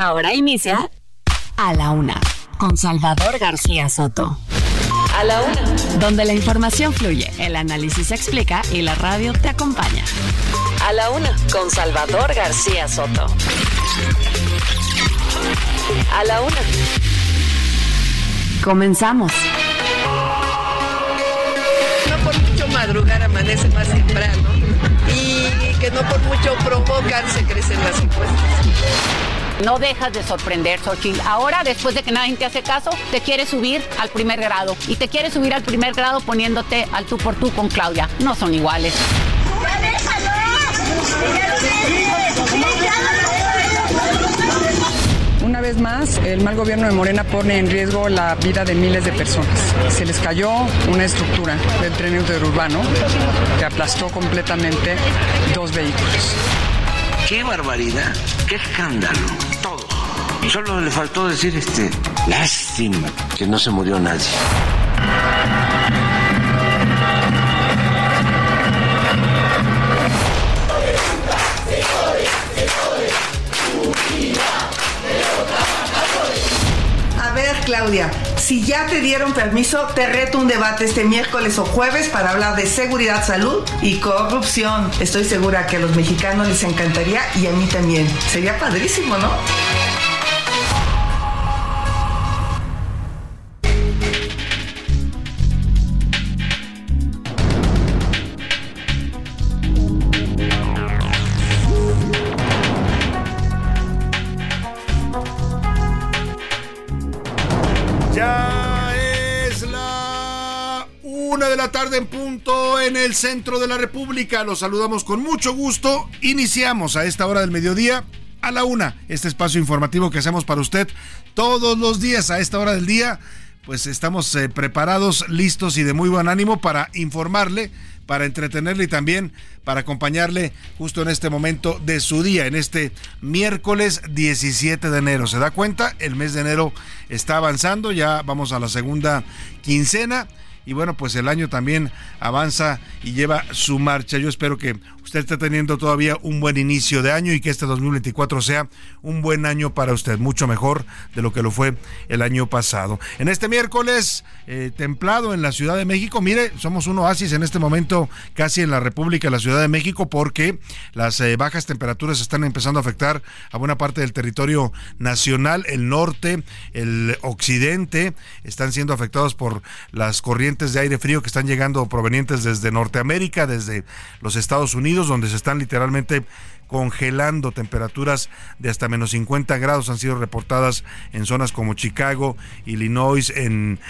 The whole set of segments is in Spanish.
Ahora inicia A la Una con Salvador García Soto. A la Una. Donde la información fluye, el análisis se explica y la radio te acompaña. A la Una con Salvador García Soto. A la Una. Comenzamos. no por mucho madrugar amanece más temprano y que no por mucho provocar se crecen las impuestas. No dejas de sorprender, Xochitl. Ahora, después de que nadie te hace caso, te quieres subir al primer grado. Y te quieres subir al primer grado poniéndote al tú por tú con Claudia. No son iguales. Una vez más, el mal gobierno de Morena pone en riesgo la vida de miles de personas. Se les cayó una estructura del tren interurbano que aplastó completamente dos vehículos. ¡Qué barbaridad! ¡Qué escándalo! Solo le faltó decir este. Lástima que no se murió nadie. A ver, Claudia, si ya te dieron permiso, te reto un debate este miércoles o jueves para hablar de seguridad, salud y corrupción. Estoy segura que a los mexicanos les encantaría y a mí también. Sería padrísimo, ¿no? Tarde en punto en el centro de la República. Los saludamos con mucho gusto. Iniciamos a esta hora del mediodía a la una este espacio informativo que hacemos para usted todos los días a esta hora del día. Pues estamos eh, preparados, listos y de muy buen ánimo para informarle, para entretenerle y también para acompañarle justo en este momento de su día, en este miércoles 17 de enero. ¿Se da cuenta? El mes de enero está avanzando, ya vamos a la segunda quincena. Y bueno, pues el año también avanza y lleva su marcha. Yo espero que usted esté teniendo todavía un buen inicio de año y que este 2024 sea un buen año para usted, mucho mejor de lo que lo fue el año pasado. En este miércoles, eh, templado en la Ciudad de México, mire, somos un oasis en este momento casi en la República de la Ciudad de México porque las eh, bajas temperaturas están empezando a afectar a buena parte del territorio nacional, el norte, el occidente, están siendo afectados por las corrientes de aire frío que están llegando provenientes desde Norteamérica, desde los Estados Unidos, donde se están literalmente congelando temperaturas de hasta menos 50 grados han sido reportadas en zonas como Chicago, Illinois, en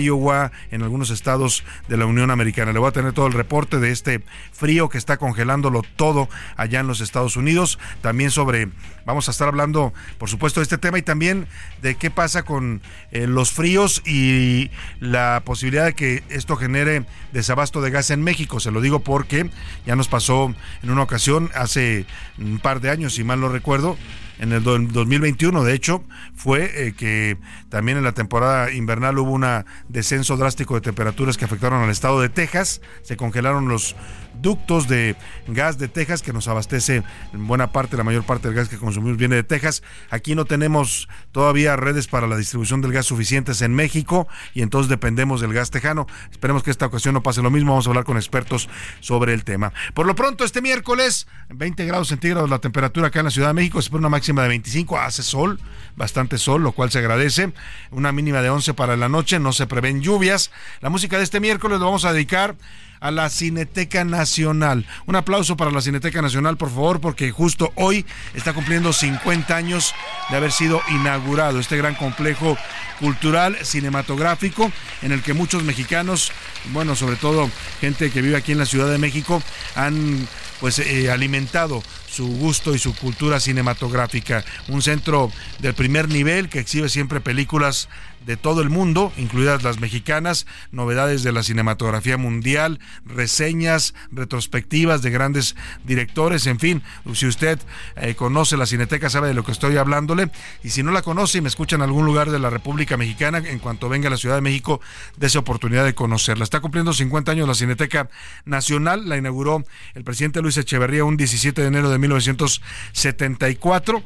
Iowa, en algunos estados de la Unión Americana. Le voy a tener todo el reporte de este frío que está congelándolo todo allá en los Estados Unidos. También sobre, vamos a estar hablando, por supuesto, de este tema y también de qué pasa con eh, los fríos y la posibilidad de que esto genere desabasto de gas en México. Se lo digo porque ya nos pasó en una ocasión hace un par de años, si mal no recuerdo, en el do- 2021, de hecho, fue eh, que también en la temporada invernal hubo un descenso drástico de temperaturas que afectaron al estado de Texas. Se congelaron los ductos de gas de Texas que nos abastece en buena parte, la mayor parte del gas que consumimos viene de Texas. Aquí no tenemos todavía redes para la distribución del gas suficientes en México y entonces dependemos del gas tejano. Esperemos que esta ocasión no pase lo mismo. Vamos a hablar con expertos sobre el tema. Por lo pronto, este miércoles, 20 grados centígrados la temperatura acá en la Ciudad de México. Se espera una máxima de 25. Hace sol, bastante sol, lo cual se agradece. Una mínima de 11 para la noche. No se prevén lluvias. La música de este miércoles lo vamos a dedicar a la Cineteca Nacional. Un aplauso para la Cineteca Nacional, por favor, porque justo hoy está cumpliendo 50 años de haber sido inaugurado este gran complejo cultural cinematográfico en el que muchos mexicanos, bueno, sobre todo gente que vive aquí en la Ciudad de México, han pues eh, alimentado su gusto y su cultura cinematográfica. Un centro del primer nivel que exhibe siempre películas de todo el mundo, incluidas las mexicanas, novedades de la cinematografía mundial, reseñas, retrospectivas de grandes directores, en fin, si usted eh, conoce la Cineteca sabe de lo que estoy hablándole, y si no la conoce y me escucha en algún lugar de la República Mexicana, en cuanto venga a la Ciudad de México, esa oportunidad de conocerla. Está cumpliendo 50 años la Cineteca Nacional, la inauguró el presidente Luis Echeverría un 17 de enero de 1974.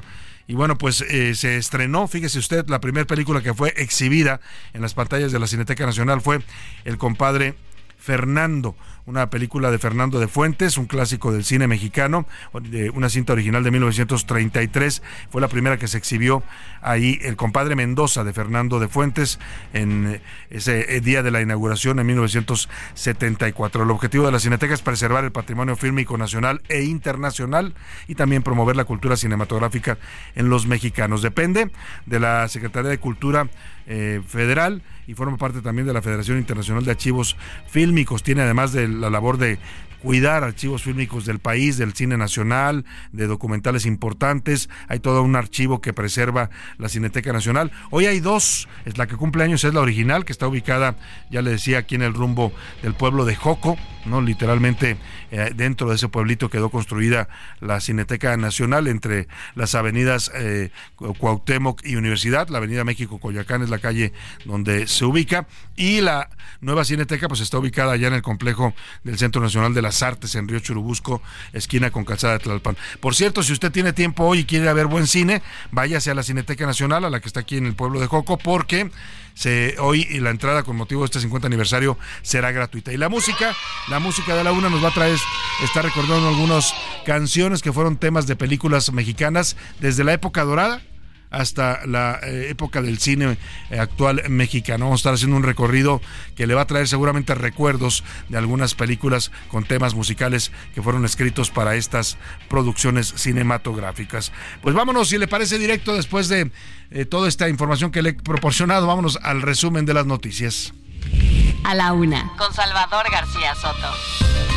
Y bueno, pues eh, se estrenó, fíjese usted, la primera película que fue exhibida en las pantallas de la Cineteca Nacional fue El compadre Fernando, una película de Fernando de Fuentes, un clásico del cine mexicano, de una cinta original de 1933. Fue la primera que se exhibió ahí, El compadre Mendoza de Fernando de Fuentes, en ese día de la inauguración en 1974. El objetivo de la Cineteca es preservar el patrimonio fílmico nacional e internacional y también promover la cultura cinematográfica en los mexicanos. Depende de la Secretaría de Cultura eh, Federal y forma parte también de la Federación Internacional de Archivos Fílmicos. Tiene además de la labor de cuidar archivos fílmicos del país, del cine nacional, de documentales importantes. Hay todo un archivo que preserva la Cineteca Nacional. Hoy hay dos, es la que cumple años es la original, que está ubicada, ya le decía, aquí en el rumbo del pueblo de Joco, ¿no? Literalmente eh, dentro de ese pueblito quedó construida la Cineteca Nacional entre las avenidas eh, Cuauhtémoc y Universidad. La avenida México Coyacán es la calle donde se ubica y la nueva Cineteca pues está ubicada allá en el complejo del Centro Nacional de la Artes en Río Churubusco, esquina con Calzada de Tlalpan. Por cierto, si usted tiene tiempo hoy y quiere ver buen cine, váyase a la Cineteca Nacional, a la que está aquí en el pueblo de Joco, porque se, hoy la entrada con motivo de este 50 aniversario será gratuita. Y la música, la música de la una nos va a traer, está recordando algunas canciones que fueron temas de películas mexicanas desde la época dorada hasta la eh, época del cine eh, actual mexicano. Vamos a estar haciendo un recorrido que le va a traer seguramente recuerdos de algunas películas con temas musicales que fueron escritos para estas producciones cinematográficas. Pues vámonos, si le parece directo, después de eh, toda esta información que le he proporcionado, vámonos al resumen de las noticias. A la una, con Salvador García Soto.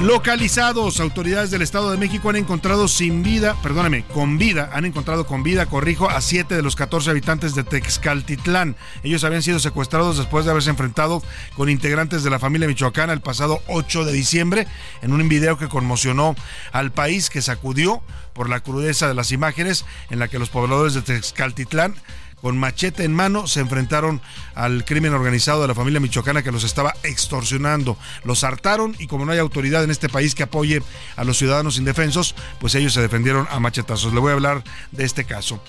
Localizados, autoridades del Estado de México han encontrado sin vida, perdóname, con vida, han encontrado con vida, corrijo, a siete de los 14 habitantes de Texcaltitlán. Ellos habían sido secuestrados después de haberse enfrentado con integrantes de la familia michoacana el pasado 8 de diciembre en un video que conmocionó al país, que sacudió por la crudeza de las imágenes en la que los pobladores de Texcaltitlán con machete en mano se enfrentaron al crimen organizado de la familia michoacana que los estaba extorsionando. Los hartaron y como no hay autoridad en este país que apoye a los ciudadanos indefensos, pues ellos se defendieron a machetazos. Le voy a hablar de este caso.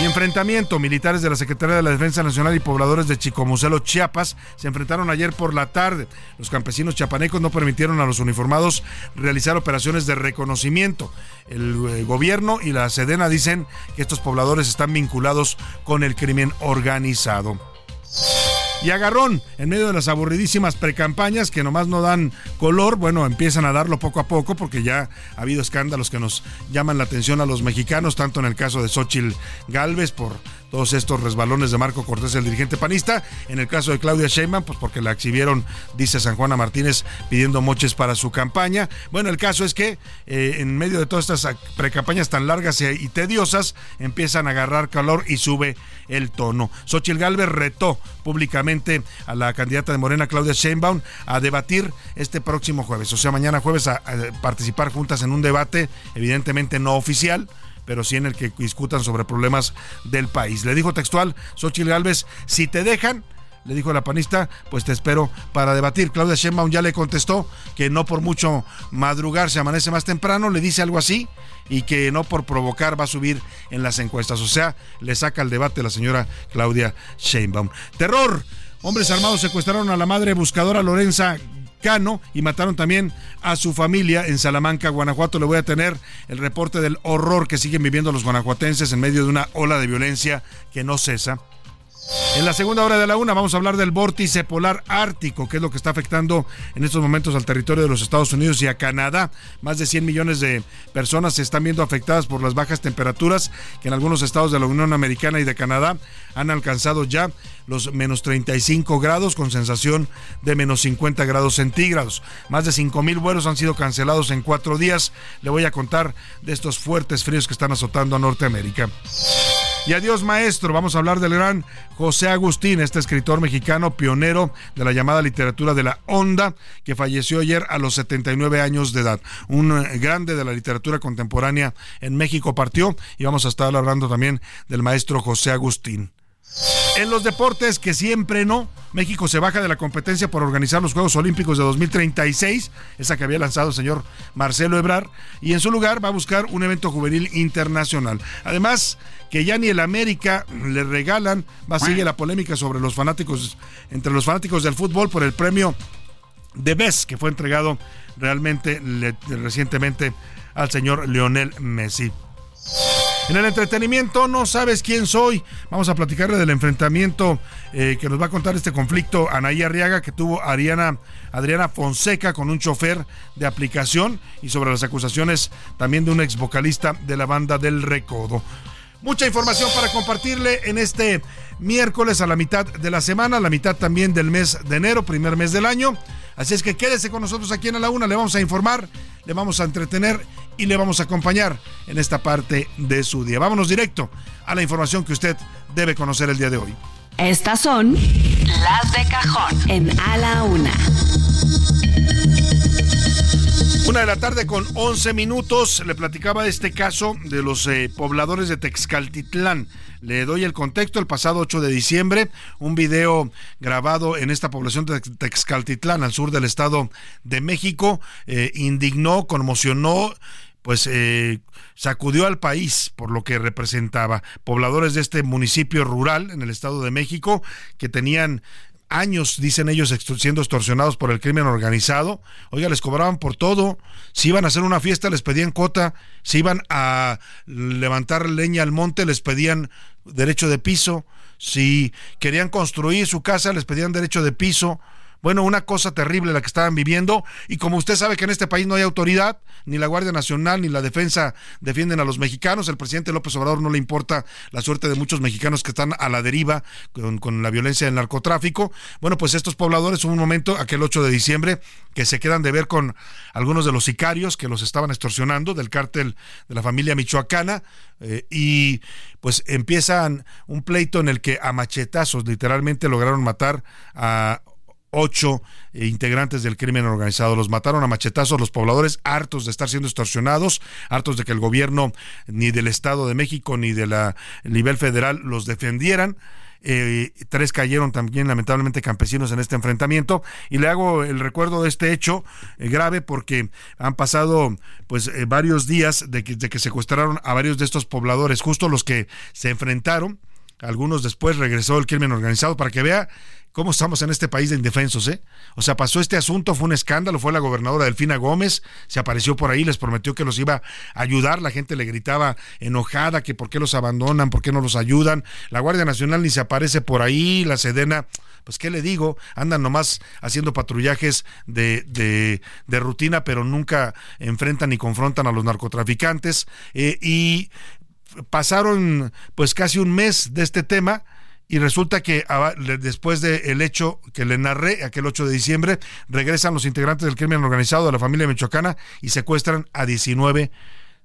Y enfrentamiento. Militares de la Secretaría de la Defensa Nacional y pobladores de Chicomucelo, Chiapas, se enfrentaron ayer por la tarde. Los campesinos chiapanecos no permitieron a los uniformados realizar operaciones de reconocimiento. El eh, gobierno y la Sedena dicen que estos pobladores están vinculados con el crimen organizado. Y agarrón, en medio de las aburridísimas precampañas que nomás no dan color, bueno, empiezan a darlo poco a poco porque ya ha habido escándalos que nos llaman la atención a los mexicanos, tanto en el caso de Xochitl Galvez por todos estos resbalones de Marco Cortés, el dirigente panista. En el caso de Claudia Sheinbaum, pues porque la exhibieron, dice San Juana Martínez, pidiendo moches para su campaña. Bueno, el caso es que eh, en medio de todas estas precampañas tan largas y tediosas, empiezan a agarrar calor y sube el tono. Xochitl Galvez retó públicamente a la candidata de Morena, Claudia Sheinbaum, a debatir este próximo jueves, o sea, mañana jueves, a participar juntas en un debate, evidentemente no oficial pero sí en el que discutan sobre problemas del país. Le dijo textual Xochitl Galvez, si te dejan, le dijo la panista, pues te espero para debatir. Claudia Sheinbaum ya le contestó que no por mucho madrugar se amanece más temprano, le dice algo así, y que no por provocar va a subir en las encuestas. O sea, le saca el debate la señora Claudia Sheinbaum. Terror. Hombres armados secuestraron a la madre buscadora Lorenza Y mataron también a su familia en Salamanca, Guanajuato. Le voy a tener el reporte del horror que siguen viviendo los guanajuatenses en medio de una ola de violencia que no cesa. En la segunda hora de la una vamos a hablar del vórtice polar ártico, que es lo que está afectando en estos momentos al territorio de los Estados Unidos y a Canadá. Más de 100 millones de personas se están viendo afectadas por las bajas temperaturas que en algunos estados de la Unión Americana y de Canadá han alcanzado ya los menos 35 grados con sensación de menos 50 grados centígrados. Más de 5 mil vuelos han sido cancelados en cuatro días. Le voy a contar de estos fuertes fríos que están azotando a Norteamérica. Y adiós maestro, vamos a hablar del gran José Agustín, este escritor mexicano pionero de la llamada literatura de la onda, que falleció ayer a los 79 años de edad. Un eh, grande de la literatura contemporánea en México partió y vamos a estar hablando también del maestro José Agustín. En los deportes, que siempre no, México se baja de la competencia por organizar los Juegos Olímpicos de 2036, esa que había lanzado el señor Marcelo Ebrar, y en su lugar va a buscar un evento juvenil internacional. Además, que ya ni el América le regalan, va seguir la polémica sobre los fanáticos, entre los fanáticos del fútbol por el premio de BES, que fue entregado realmente recientemente al señor Lionel Messi. En el entretenimiento, no sabes quién soy. Vamos a platicarle del enfrentamiento eh, que nos va a contar este conflicto Anaí Arriaga que tuvo Ariana, Adriana Fonseca con un chofer de aplicación y sobre las acusaciones también de un ex vocalista de la banda del Recodo. Mucha información para compartirle en este miércoles a la mitad de la semana, a la mitad también del mes de enero, primer mes del año. Así es que quédese con nosotros aquí en la una, le vamos a informar, le vamos a entretener y le vamos a acompañar en esta parte de su día. Vámonos directo a la información que usted debe conocer el día de hoy. Estas son las de cajón en A la Una. Una de la tarde con 11 minutos. Le platicaba este caso de los eh, pobladores de Texcaltitlán. Le doy el contexto. El pasado 8 de diciembre, un video grabado en esta población de Texcaltitlán, al sur del Estado de México, eh, indignó, conmocionó pues eh, sacudió al país por lo que representaba. Pobladores de este municipio rural en el Estado de México que tenían años, dicen ellos, siendo extorsionados por el crimen organizado. Oiga, les cobraban por todo. Si iban a hacer una fiesta, les pedían cota. Si iban a levantar leña al monte, les pedían derecho de piso. Si querían construir su casa, les pedían derecho de piso. Bueno, una cosa terrible la que estaban viviendo y como usted sabe que en este país no hay autoridad, ni la Guardia Nacional ni la defensa defienden a los mexicanos, el presidente López Obrador no le importa la suerte de muchos mexicanos que están a la deriva con, la violencia del narcotráfico. Bueno, pues estos pobladores hubo un momento, aquel 8 de diciembre, que se quedan de ver con algunos de los sicarios que los estaban extorsionando del cártel de la familia michoacana eh, y pues empiezan un pleito en el que a machetazos literalmente lograron matar a ocho eh, integrantes del crimen organizado. Los mataron a machetazos los pobladores, hartos de estar siendo extorsionados, hartos de que el gobierno ni del Estado de México ni del nivel federal los defendieran. Eh, tres cayeron también lamentablemente campesinos en este enfrentamiento y le hago el recuerdo de este hecho eh, grave porque han pasado pues varios días de de que secuestraron a varios de estos pobladores justo los que se enfrentaron algunos después regresó el crimen organizado para que vea cómo estamos en este país de indefensos, ¿eh? O sea, pasó este asunto, fue un escándalo, fue la gobernadora Delfina Gómez, se apareció por ahí, les prometió que los iba a ayudar, la gente le gritaba enojada que por qué los abandonan, por qué no los ayudan, la Guardia Nacional ni se aparece por ahí, la Sedena, pues qué le digo, andan nomás haciendo patrullajes de, de, de rutina, pero nunca enfrentan ni confrontan a los narcotraficantes, eh, y pasaron pues casi un mes de este tema y resulta que después del hecho que le narré, aquel 8 de diciembre, regresan los integrantes del crimen organizado de la familia michoacana y secuestran a 19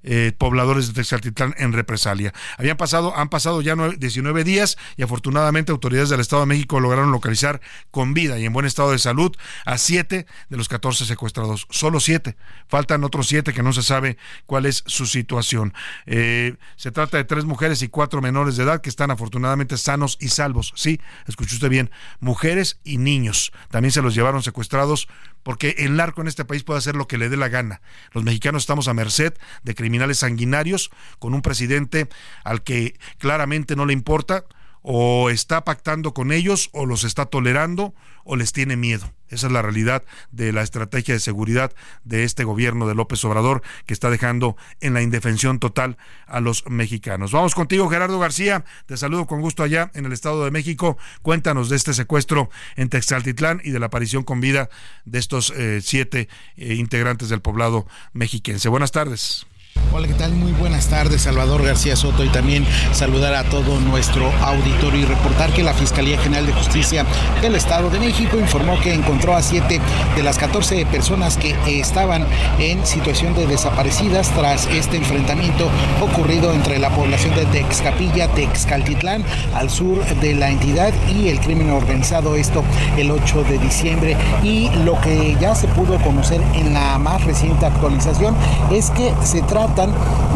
eh, pobladores de Texaltitlán en represalia. Habían pasado, han pasado ya 19 días y afortunadamente autoridades del Estado de México lograron localizar con vida y en buen estado de salud a 7 de los 14 secuestrados. Solo 7. Faltan otros 7 que no se sabe cuál es su situación. Eh, se trata de tres mujeres y cuatro menores de edad que están afortunadamente sanos y salvos. Sí, escuchó usted bien. Mujeres y niños. También se los llevaron secuestrados porque el narco en este país puede hacer lo que le dé la gana. Los mexicanos estamos a merced de criminales sanguinarios con un presidente al que claramente no le importa o está pactando con ellos o los está tolerando o les tiene miedo. Esa es la realidad de la estrategia de seguridad de este gobierno de López Obrador que está dejando en la indefensión total a los mexicanos. Vamos contigo, Gerardo García. Te saludo con gusto allá en el Estado de México. Cuéntanos de este secuestro en Texaltitlán y de la aparición con vida de estos eh, siete eh, integrantes del poblado mexiquense. Buenas tardes. Hola, ¿qué tal? Muy buenas tardes, Salvador García Soto, y también saludar a todo nuestro auditorio y reportar que la Fiscalía General de Justicia del Estado de México informó que encontró a siete de las 14 personas que estaban en situación de desaparecidas tras este enfrentamiento ocurrido entre la población de Texcapilla, Texcaltitlán, al sur de la entidad y el crimen organizado, esto el 8 de diciembre. Y lo que ya se pudo conocer en la más reciente actualización es que se trata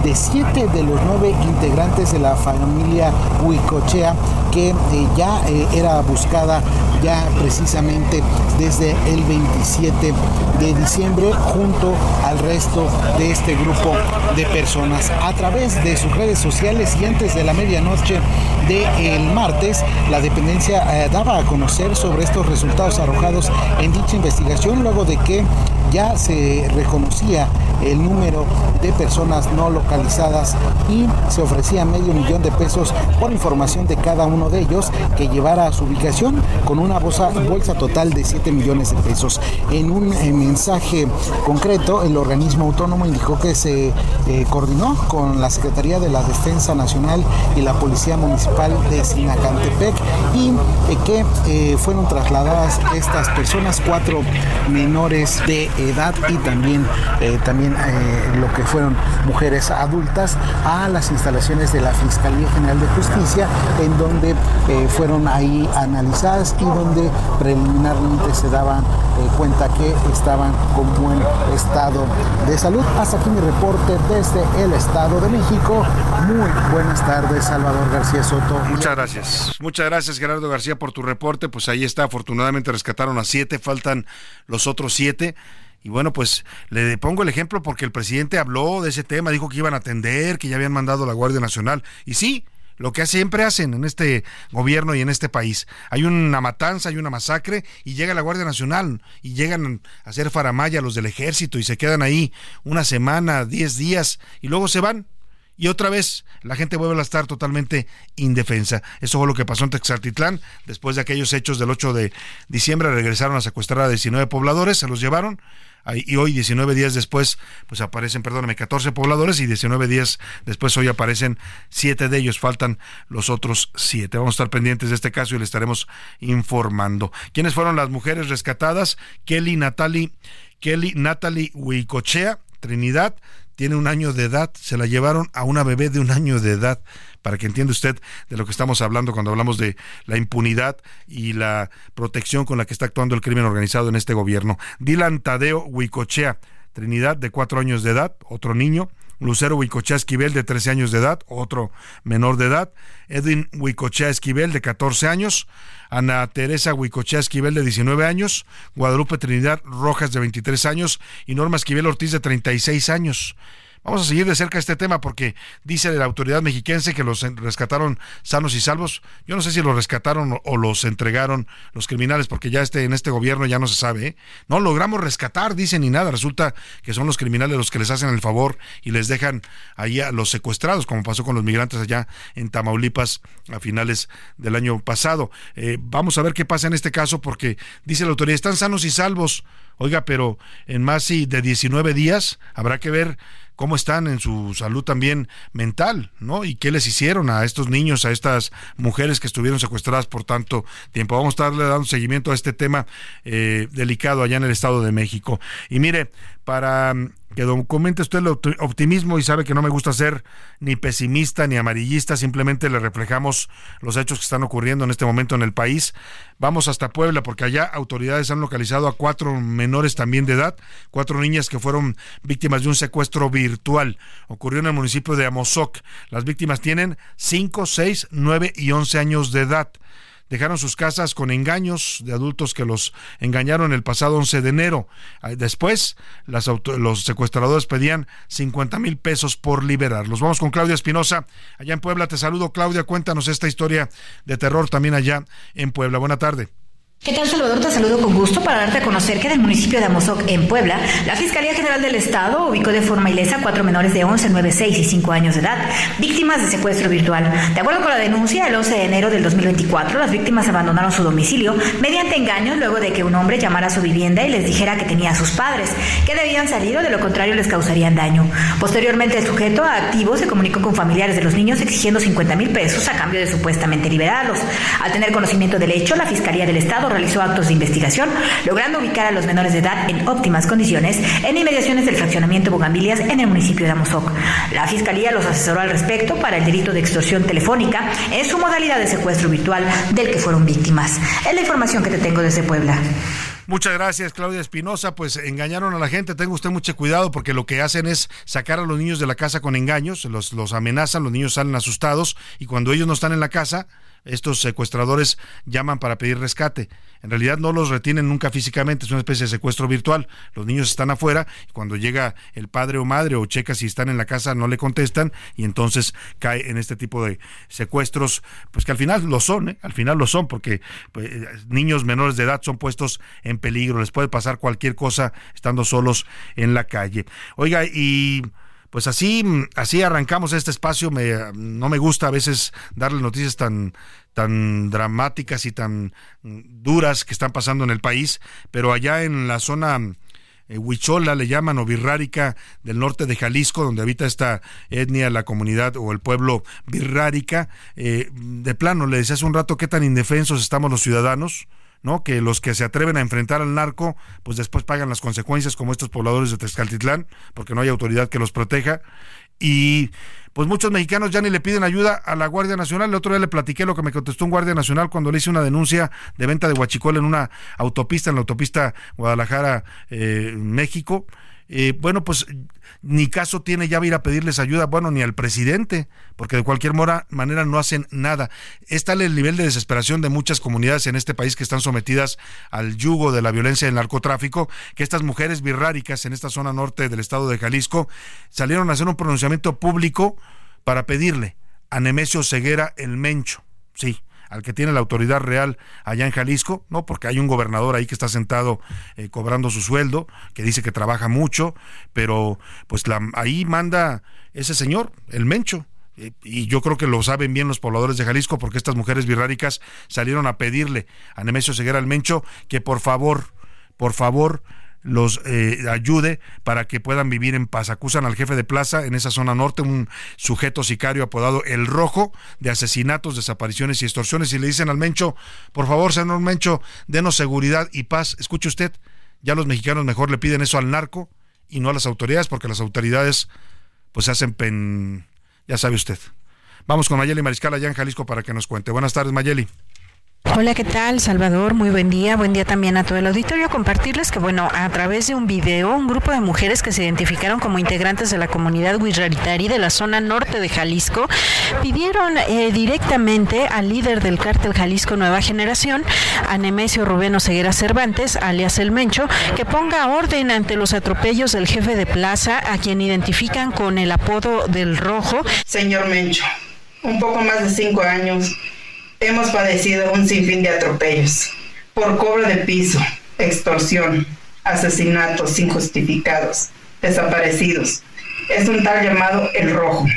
de siete de los nueve integrantes de la familia Huicochea que eh, ya eh, era buscada ya precisamente desde el 27 de diciembre junto al resto de este grupo de personas. A través de sus redes sociales y antes de la medianoche del martes, la dependencia eh, daba a conocer sobre estos resultados arrojados en dicha investigación luego de que ya se reconocía el número de personas no localizadas y se ofrecía medio millón de pesos por información de cada uno de ellos que llevara a su ubicación con una bolsa, bolsa total de 7 millones de pesos. En un eh, mensaje concreto, el organismo autónomo indicó que se eh, coordinó con la Secretaría de la Defensa Nacional y la Policía Municipal de Sinacantepec y eh, que fueron trasladadas estas personas, cuatro menores de edad y también, también lo que fueron mujeres adultas a las instalaciones de la Fiscalía General de Justicia, en donde eh, fueron ahí analizadas y donde preliminarmente se daban eh, cuenta que estaban con buen estado de salud. Hasta aquí mi reporte desde el Estado de México. Muy buenas tardes, Salvador García Soto. Muchas gracias. Muchas gracias, Gerardo García, por tu reporte. Pues ahí está, afortunadamente rescataron a siete, faltan los otros siete. Y bueno, pues le pongo el ejemplo porque el presidente habló de ese tema, dijo que iban a atender, que ya habían mandado a la Guardia Nacional. Y sí, lo que siempre hacen en este gobierno y en este país. Hay una matanza, hay una masacre y llega la Guardia Nacional y llegan a hacer faramaya los del ejército y se quedan ahí una semana, diez días y luego se van. Y otra vez la gente vuelve a estar totalmente indefensa. Eso fue lo que pasó en Texartitlán. Después de aquellos hechos del 8 de diciembre regresaron a secuestrar a 19 pobladores, se los llevaron y hoy 19 días después pues aparecen, perdóname, 14 pobladores y 19 días después hoy aparecen 7 de ellos, faltan los otros 7. Vamos a estar pendientes de este caso y le estaremos informando. ¿Quiénes fueron las mujeres rescatadas? Kelly Natalie Kelly Natalie Huicochea, Trinidad, tiene un año de edad, se la llevaron a una bebé de un año de edad para que entienda usted de lo que estamos hablando cuando hablamos de la impunidad y la protección con la que está actuando el crimen organizado en este gobierno. Dylan Tadeo Huicochea, Trinidad, de cuatro años de edad, otro niño. Lucero Huicochea Esquivel, de 13 años de edad, otro menor de edad. Edwin Huicochea Esquivel, de 14 años. Ana Teresa Huicochea Esquivel, de 19 años. Guadalupe Trinidad Rojas, de 23 años. Y Norma Esquivel Ortiz, de 36 años. Vamos a seguir de cerca este tema porque dice la autoridad mexiquense que los rescataron sanos y salvos. Yo no sé si los rescataron o los entregaron los criminales porque ya este, en este gobierno ya no se sabe. ¿eh? No logramos rescatar, dicen ni nada. Resulta que son los criminales los que les hacen el favor y les dejan ahí a los secuestrados, como pasó con los migrantes allá en Tamaulipas a finales del año pasado. Eh, vamos a ver qué pasa en este caso porque dice la autoridad, están sanos y salvos. Oiga, pero en más de 19 días habrá que ver cómo están en su salud también mental, ¿no? Y qué les hicieron a estos niños, a estas mujeres que estuvieron secuestradas por tanto tiempo. Vamos a estarle dando seguimiento a este tema eh, delicado allá en el Estado de México. Y mire, para que documente usted el optimismo y sabe que no me gusta ser ni pesimista ni amarillista, simplemente le reflejamos los hechos que están ocurriendo en este momento en el país. Vamos hasta Puebla porque allá autoridades han localizado a cuatro menores también de edad, cuatro niñas que fueron víctimas de un secuestro virtual. Ocurrió en el municipio de Amozoc. Las víctimas tienen 5, 6, 9 y 11 años de edad dejaron sus casas con engaños de adultos que los engañaron el pasado 11 de enero. Después, los secuestradores pedían 50 mil pesos por liberarlos. Vamos con Claudia Espinosa, allá en Puebla. Te saludo, Claudia. Cuéntanos esta historia de terror también allá en Puebla. Buena tarde. ¿Qué tal, Salvador? Te saludo con gusto para darte a conocer que en el municipio de Amozoc, en Puebla, la Fiscalía General del Estado ubicó de forma ilesa cuatro menores de 11, 9, 6 y 5 años de edad, víctimas de secuestro virtual. De acuerdo con la denuncia, el 11 de enero del 2024, las víctimas abandonaron su domicilio mediante engaños luego de que un hombre llamara a su vivienda y les dijera que tenía a sus padres, que debían salir o de lo contrario les causarían daño. Posteriormente, el sujeto activo se comunicó con familiares de los niños exigiendo 50 mil pesos a cambio de supuestamente liberarlos. Al tener conocimiento del hecho, la Fiscalía del Estado realizó actos de investigación, logrando ubicar a los menores de edad en óptimas condiciones en inmediaciones del fraccionamiento Bogambilias en el municipio de Amozoc. La Fiscalía los asesoró al respecto para el delito de extorsión telefónica en su modalidad de secuestro virtual del que fueron víctimas. Es la información que te tengo desde Puebla. Muchas gracias, Claudia Espinosa. Pues engañaron a la gente. Tenga usted mucho cuidado porque lo que hacen es sacar a los niños de la casa con engaños, los, los amenazan, los niños salen asustados y cuando ellos no están en la casa, estos secuestradores llaman para pedir rescate. En realidad no los retienen nunca físicamente, es una especie de secuestro virtual. Los niños están afuera y cuando llega el padre o madre o checa si están en la casa no le contestan y entonces cae en este tipo de secuestros, pues que al final lo son, ¿eh? al final lo son porque pues, niños menores de edad son puestos en peligro, les puede pasar cualquier cosa estando solos en la calle. Oiga, y pues así, así arrancamos este espacio. Me, no me gusta a veces darle noticias tan, tan dramáticas y tan duras que están pasando en el país, pero allá en la zona eh, Huichola le llaman o Birrárica del norte de Jalisco, donde habita esta etnia, la comunidad o el pueblo birrárica, eh, de plano le decía hace un rato qué tan indefensos estamos los ciudadanos ¿no? Que los que se atreven a enfrentar al narco, pues después pagan las consecuencias, como estos pobladores de Tezcaltitlán, porque no hay autoridad que los proteja. Y pues muchos mexicanos ya ni le piden ayuda a la Guardia Nacional. El otro día le platiqué lo que me contestó un Guardia Nacional cuando le hice una denuncia de venta de huachicol en una autopista, en la autopista Guadalajara-México. Eh, eh, bueno, pues ni caso tiene ya ir a pedirles ayuda, bueno, ni al presidente, porque de cualquier manera no hacen nada. Es tal el nivel de desesperación de muchas comunidades en este país que están sometidas al yugo de la violencia del narcotráfico, que estas mujeres birráricas en esta zona norte del estado de Jalisco salieron a hacer un pronunciamiento público para pedirle a Nemesio Ceguera el Mencho. Sí, al que tiene la autoridad real allá en Jalisco, no, porque hay un gobernador ahí que está sentado eh, cobrando su sueldo, que dice que trabaja mucho, pero pues la, ahí manda ese señor, el Mencho, eh, y yo creo que lo saben bien los pobladores de Jalisco porque estas mujeres birráricas salieron a pedirle a Nemesio Ceguera el Mencho que por favor, por favor, los eh, ayude para que puedan vivir en paz. Acusan al jefe de plaza en esa zona norte, un sujeto sicario apodado El Rojo, de asesinatos, desapariciones y extorsiones. Y le dicen al Mencho, por favor, señor Mencho, denos seguridad y paz. Escuche usted, ya los mexicanos mejor le piden eso al narco y no a las autoridades, porque las autoridades pues se hacen pen... ya sabe usted. Vamos con Mayeli Mariscal allá en Jalisco para que nos cuente. Buenas tardes, Mayeli. Hola, ¿qué tal, Salvador? Muy buen día. Buen día también a todo el auditorio. Compartirles que, bueno, a través de un video, un grupo de mujeres que se identificaron como integrantes de la comunidad Huirraritari de la zona norte de Jalisco pidieron eh, directamente al líder del cártel Jalisco Nueva Generación, a Nemesio Rubén Ceguera Cervantes, alias El Mencho, que ponga orden ante los atropellos del jefe de plaza, a quien identifican con el apodo del Rojo. Señor Mencho, un poco más de cinco años hemos padecido un sinfín de atropellos por cobro de piso, extorsión, asesinatos injustificados, desaparecidos. Es un tal llamado El Rojo,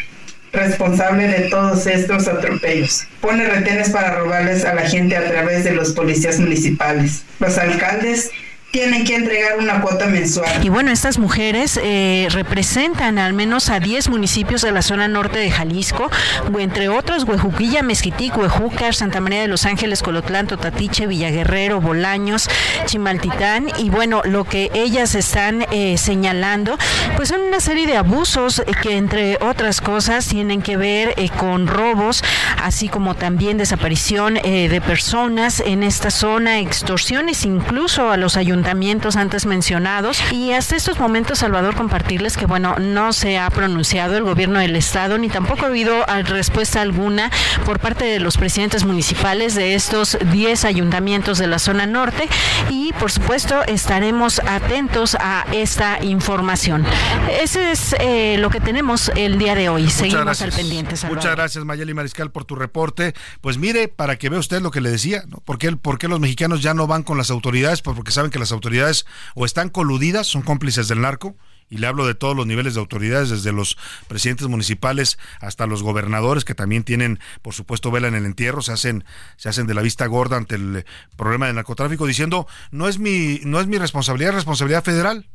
responsable de todos estos atropellos. Pone retenes para robarles a la gente a través de los policías municipales. Los alcaldes tienen que entregar una cuota mensual. Y bueno, estas mujeres eh, representan al menos a 10 municipios de la zona norte de Jalisco, entre otros Huejuquilla, Mezquitic, Huejúcar, Santa María de los Ángeles, Colotlán, Totatiche, Villaguerrero, Bolaños, Chimaltitán. Y bueno, lo que ellas están eh, señalando, pues son una serie de abusos que entre otras cosas tienen que ver eh, con robos, así como también desaparición de personas en esta zona, extorsiones incluso a los ayuntamientos ayuntamientos antes mencionados. Y hasta estos momentos, Salvador, compartirles que, bueno, no se ha pronunciado el gobierno del Estado ni tampoco ha habido ah, respuesta alguna por parte de los presidentes municipales de estos 10 ayuntamientos de la zona norte. Y, por supuesto, estaremos atentos a esta información. Ese es eh, lo que tenemos el día de hoy. Seguimos al pendiente. Muchas gracias, Mayeli Mariscal, por tu reporte. Pues mire, para que vea usted lo que le decía, ¿no? ¿Por qué, ¿Por qué los mexicanos ya no van con las autoridades? Pues porque saben que las autoridades o están coludidas, son cómplices del narco, y le hablo de todos los niveles de autoridades, desde los presidentes municipales hasta los gobernadores que también tienen, por supuesto, vela en el entierro, se hacen, se hacen de la vista gorda ante el problema del narcotráfico, diciendo no es mi, no es mi responsabilidad, es responsabilidad federal.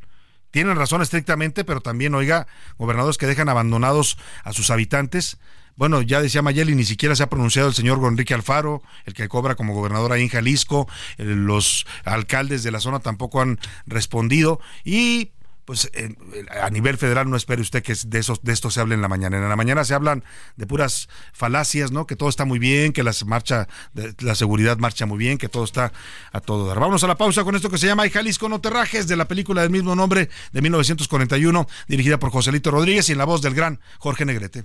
Tienen razón estrictamente, pero también, oiga, gobernadores que dejan abandonados a sus habitantes. Bueno, ya decía Mayeli, ni siquiera se ha pronunciado el señor Enrique Alfaro, el que cobra como gobernador ahí en Jalisco. Los alcaldes de la zona tampoco han respondido. Y pues a nivel federal no espere usted que de esos de esto se hable en la mañana. En la mañana se hablan de puras falacias, ¿no? Que todo está muy bien, que las marcha la seguridad marcha muy bien, que todo está a todo dar. Vamos a la pausa con esto que se llama Hay Jalisco no terrajes de la película del mismo nombre de 1941, dirigida por Joselito Rodríguez y en la voz del gran Jorge Negrete.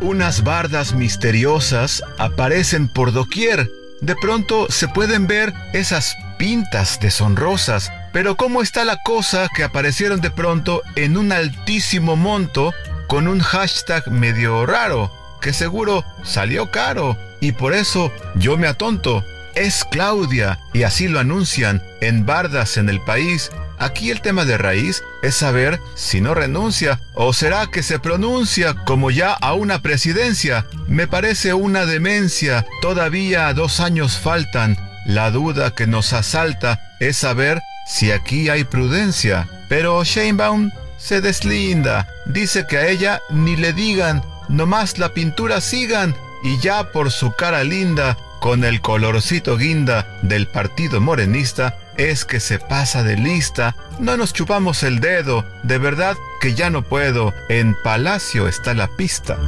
Unas bardas misteriosas aparecen por doquier. De pronto se pueden ver esas pintas deshonrosas. Pero ¿cómo está la cosa que aparecieron de pronto en un altísimo monto con un hashtag medio raro? que seguro salió caro y por eso yo me atonto. Es Claudia y así lo anuncian en bardas en el país. Aquí el tema de raíz es saber si no renuncia o será que se pronuncia como ya a una presidencia. Me parece una demencia, todavía dos años faltan. La duda que nos asalta es saber si aquí hay prudencia. Pero Sheinbaum se deslinda, dice que a ella ni le digan nomás la pintura sigan y ya por su cara linda, con el colorcito guinda del partido morenista, es que se pasa de lista, no nos chupamos el dedo, de verdad que ya no puedo, en Palacio está la pista.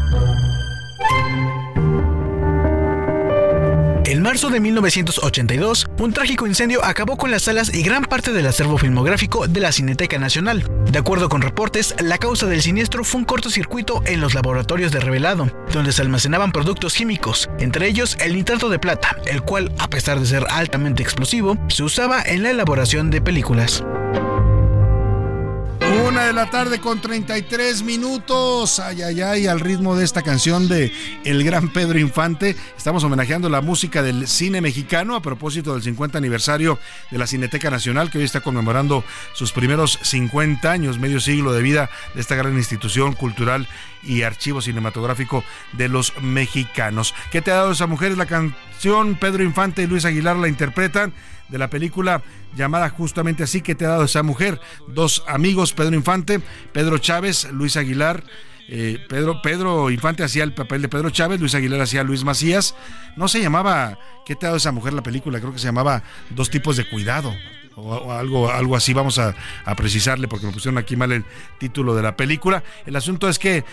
En marzo de 1982, un trágico incendio acabó con las salas y gran parte del acervo filmográfico de la Cineteca Nacional. De acuerdo con reportes, la causa del siniestro fue un cortocircuito en los laboratorios de revelado, donde se almacenaban productos químicos, entre ellos el nitrato de plata, el cual, a pesar de ser altamente explosivo, se usaba en la elaboración de películas. Una de la tarde con 33 minutos. Ay, ay, ay, al ritmo de esta canción de El Gran Pedro Infante. Estamos homenajeando la música del cine mexicano a propósito del 50 aniversario de la Cineteca Nacional, que hoy está conmemorando sus primeros 50 años, medio siglo de vida de esta gran institución cultural y archivo cinematográfico de los mexicanos. ¿Qué te ha dado esa mujer? La canción Pedro Infante y Luis Aguilar la interpretan de la película llamada justamente así que te ha dado esa mujer. Dos amigos, Pedro Infante, Pedro Chávez, Luis Aguilar. Eh, Pedro, Pedro Infante hacía el papel de Pedro Chávez, Luis Aguilar hacía Luis Macías. No se llamaba ¿Qué te ha dado esa mujer la película? Creo que se llamaba Dos tipos de cuidado o, algo, algo así, vamos a, precisarle porque me pusieron aquí mal el título de la película. El asunto es que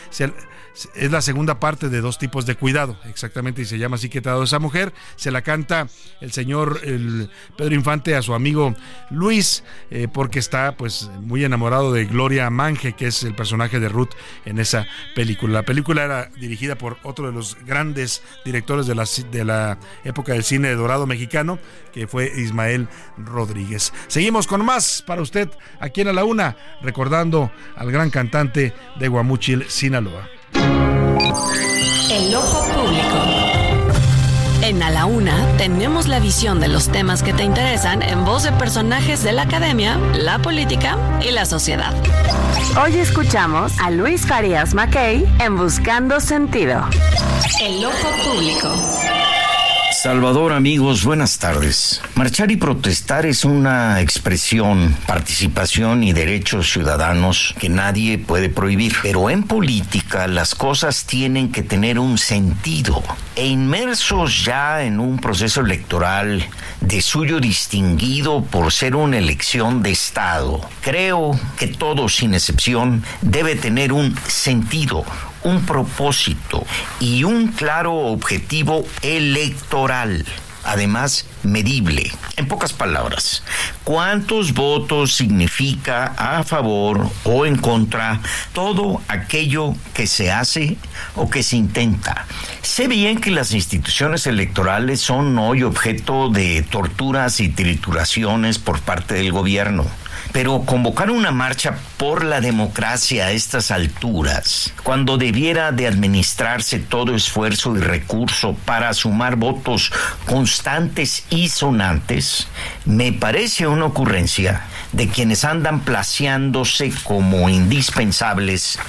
es la segunda parte de dos tipos de cuidado, exactamente, y se llama así que te ha dado esa mujer. Se la canta el señor el Pedro Infante a su amigo Luis, eh, porque está pues muy enamorado de Gloria Mange, que es el personaje de Ruth en esa película. La película era dirigida por otro de los grandes directores de la, de la época del cine dorado mexicano, que fue Ismael Rodríguez. Seguimos con más para usted aquí en A la Una, recordando al gran cantante de Guamuchil, Sinaloa. El ojo público. En A la Una tenemos la visión de los temas que te interesan en voz de personajes de la academia, la política y la sociedad. Hoy escuchamos a Luis Farías Mackey en Buscando Sentido. El ojo público. Salvador, amigos, buenas tardes. Marchar y protestar es una expresión, participación y derechos ciudadanos que nadie puede prohibir. Pero en política las cosas tienen que tener un sentido. E inmersos ya en un proceso electoral de suyo distinguido por ser una elección de Estado, creo que todo, sin excepción, debe tener un sentido, un propósito y un claro objetivo electoral además medible. En pocas palabras, ¿cuántos votos significa a favor o en contra todo aquello que se hace o que se intenta? Sé bien que las instituciones electorales son hoy objeto de torturas y trituraciones por parte del gobierno. Pero convocar una marcha por la democracia a estas alturas, cuando debiera de administrarse todo esfuerzo y recurso para sumar votos constantes y sonantes, me parece una ocurrencia de quienes andan placeándose como indispensables,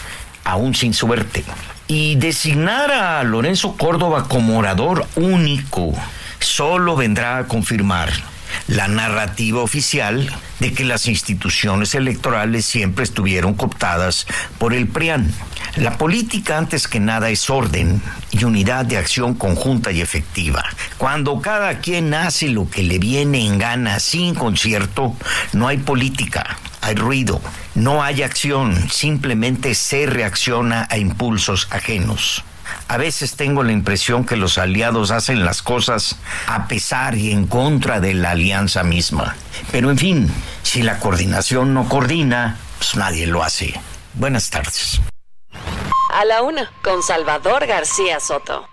aún sin suerte. Y designar a Lorenzo Córdoba como orador único solo vendrá a confirmar la narrativa oficial de que las instituciones electorales siempre estuvieron cooptadas por el PRIAN. La política antes que nada es orden y unidad de acción conjunta y efectiva. Cuando cada quien hace lo que le viene en gana sin concierto, no hay política, hay ruido, no hay acción, simplemente se reacciona a impulsos ajenos. A veces tengo la impresión que los aliados hacen las cosas a pesar y en contra de la alianza misma. Pero en fin, si la coordinación no coordina, pues nadie lo hace. Buenas tardes. A la una, con Salvador García Soto.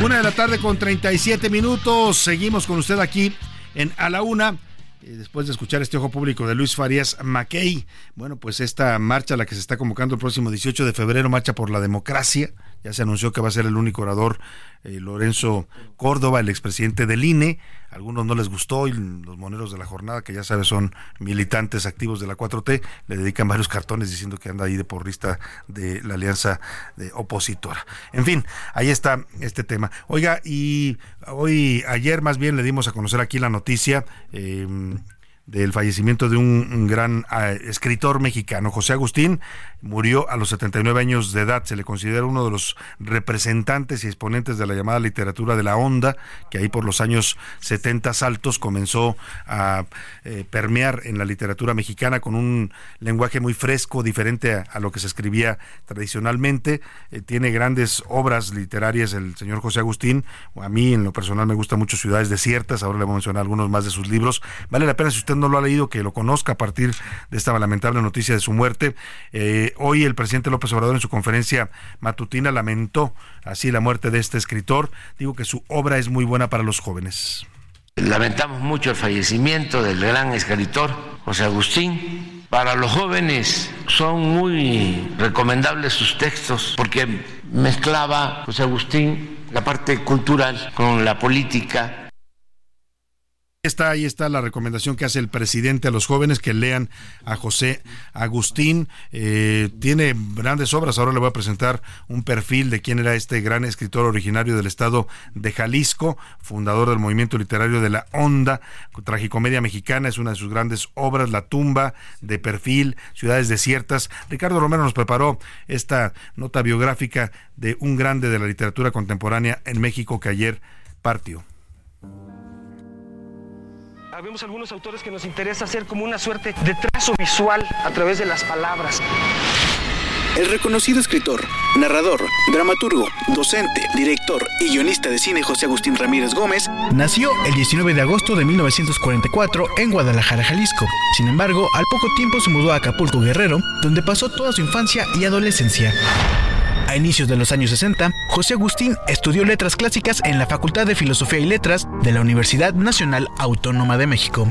Una de la tarde con 37 minutos. Seguimos con usted aquí en A la Una. Eh, después de escuchar este ojo público de Luis Farías Mackey, bueno, pues esta marcha, la que se está convocando el próximo 18 de febrero, Marcha por la Democracia, ya se anunció que va a ser el único orador eh, Lorenzo Córdoba, el expresidente del INE. A algunos no les gustó y los moneros de la jornada, que ya sabes son militantes activos de la 4T, le dedican varios cartones diciendo que anda ahí de porrista de la alianza opositora. En fin, ahí está este tema. Oiga, y hoy, ayer más bien le dimos a conocer aquí la noticia. Eh, del fallecimiento de un, gran ah, escritor mexicano. José Agustín murió a los 79 años de edad. Se le considera uno de los representantes y exponentes de la llamada literatura de la onda, que ahí por los años 70 altos comenzó a eh, permear en la literatura mexicana con un lenguaje muy fresco, diferente a, lo que se escribía tradicionalmente. Eh, tiene grandes obras literarias el señor José Agustín. A mí en lo personal me gusta mucho Ciudades Desiertas. Ahora le voy a mencionar algunos más de sus libros. Vale la pena si usted no lo ha leído, que lo conozca a partir de esta lamentable noticia de su muerte. Eh, hoy el presidente López Obrador en su conferencia matutina lamentó así la muerte de este escritor. Digo que su obra es muy buena para los jóvenes. Lamentamos mucho el fallecimiento del gran escritor José Agustín. Para los jóvenes son muy recomendables sus textos porque mezclaba José Agustín la parte cultural con la política Está, ahí está la recomendación que hace el presidente a los jóvenes que lean a José Agustín. Eh, tiene grandes obras. Ahora le voy a presentar un perfil de quién era este gran escritor originario del estado de Jalisco, fundador del movimiento literario de la Onda. Tragicomedia mexicana es una de sus grandes obras. La tumba de perfil, Ciudades desiertas. Ricardo Romero nos preparó esta nota biográfica de un grande de la literatura contemporánea en México que ayer partió. Habemos algunos autores que nos interesa hacer como una suerte de trazo visual a través de las palabras. El reconocido escritor, narrador, dramaturgo, docente, director y guionista de cine José Agustín Ramírez Gómez nació el 19 de agosto de 1944 en Guadalajara, Jalisco. Sin embargo, al poco tiempo se mudó a Acapulco Guerrero, donde pasó toda su infancia y adolescencia. A inicios de los años 60, José Agustín estudió letras clásicas en la Facultad de Filosofía y Letras de la Universidad Nacional Autónoma de México.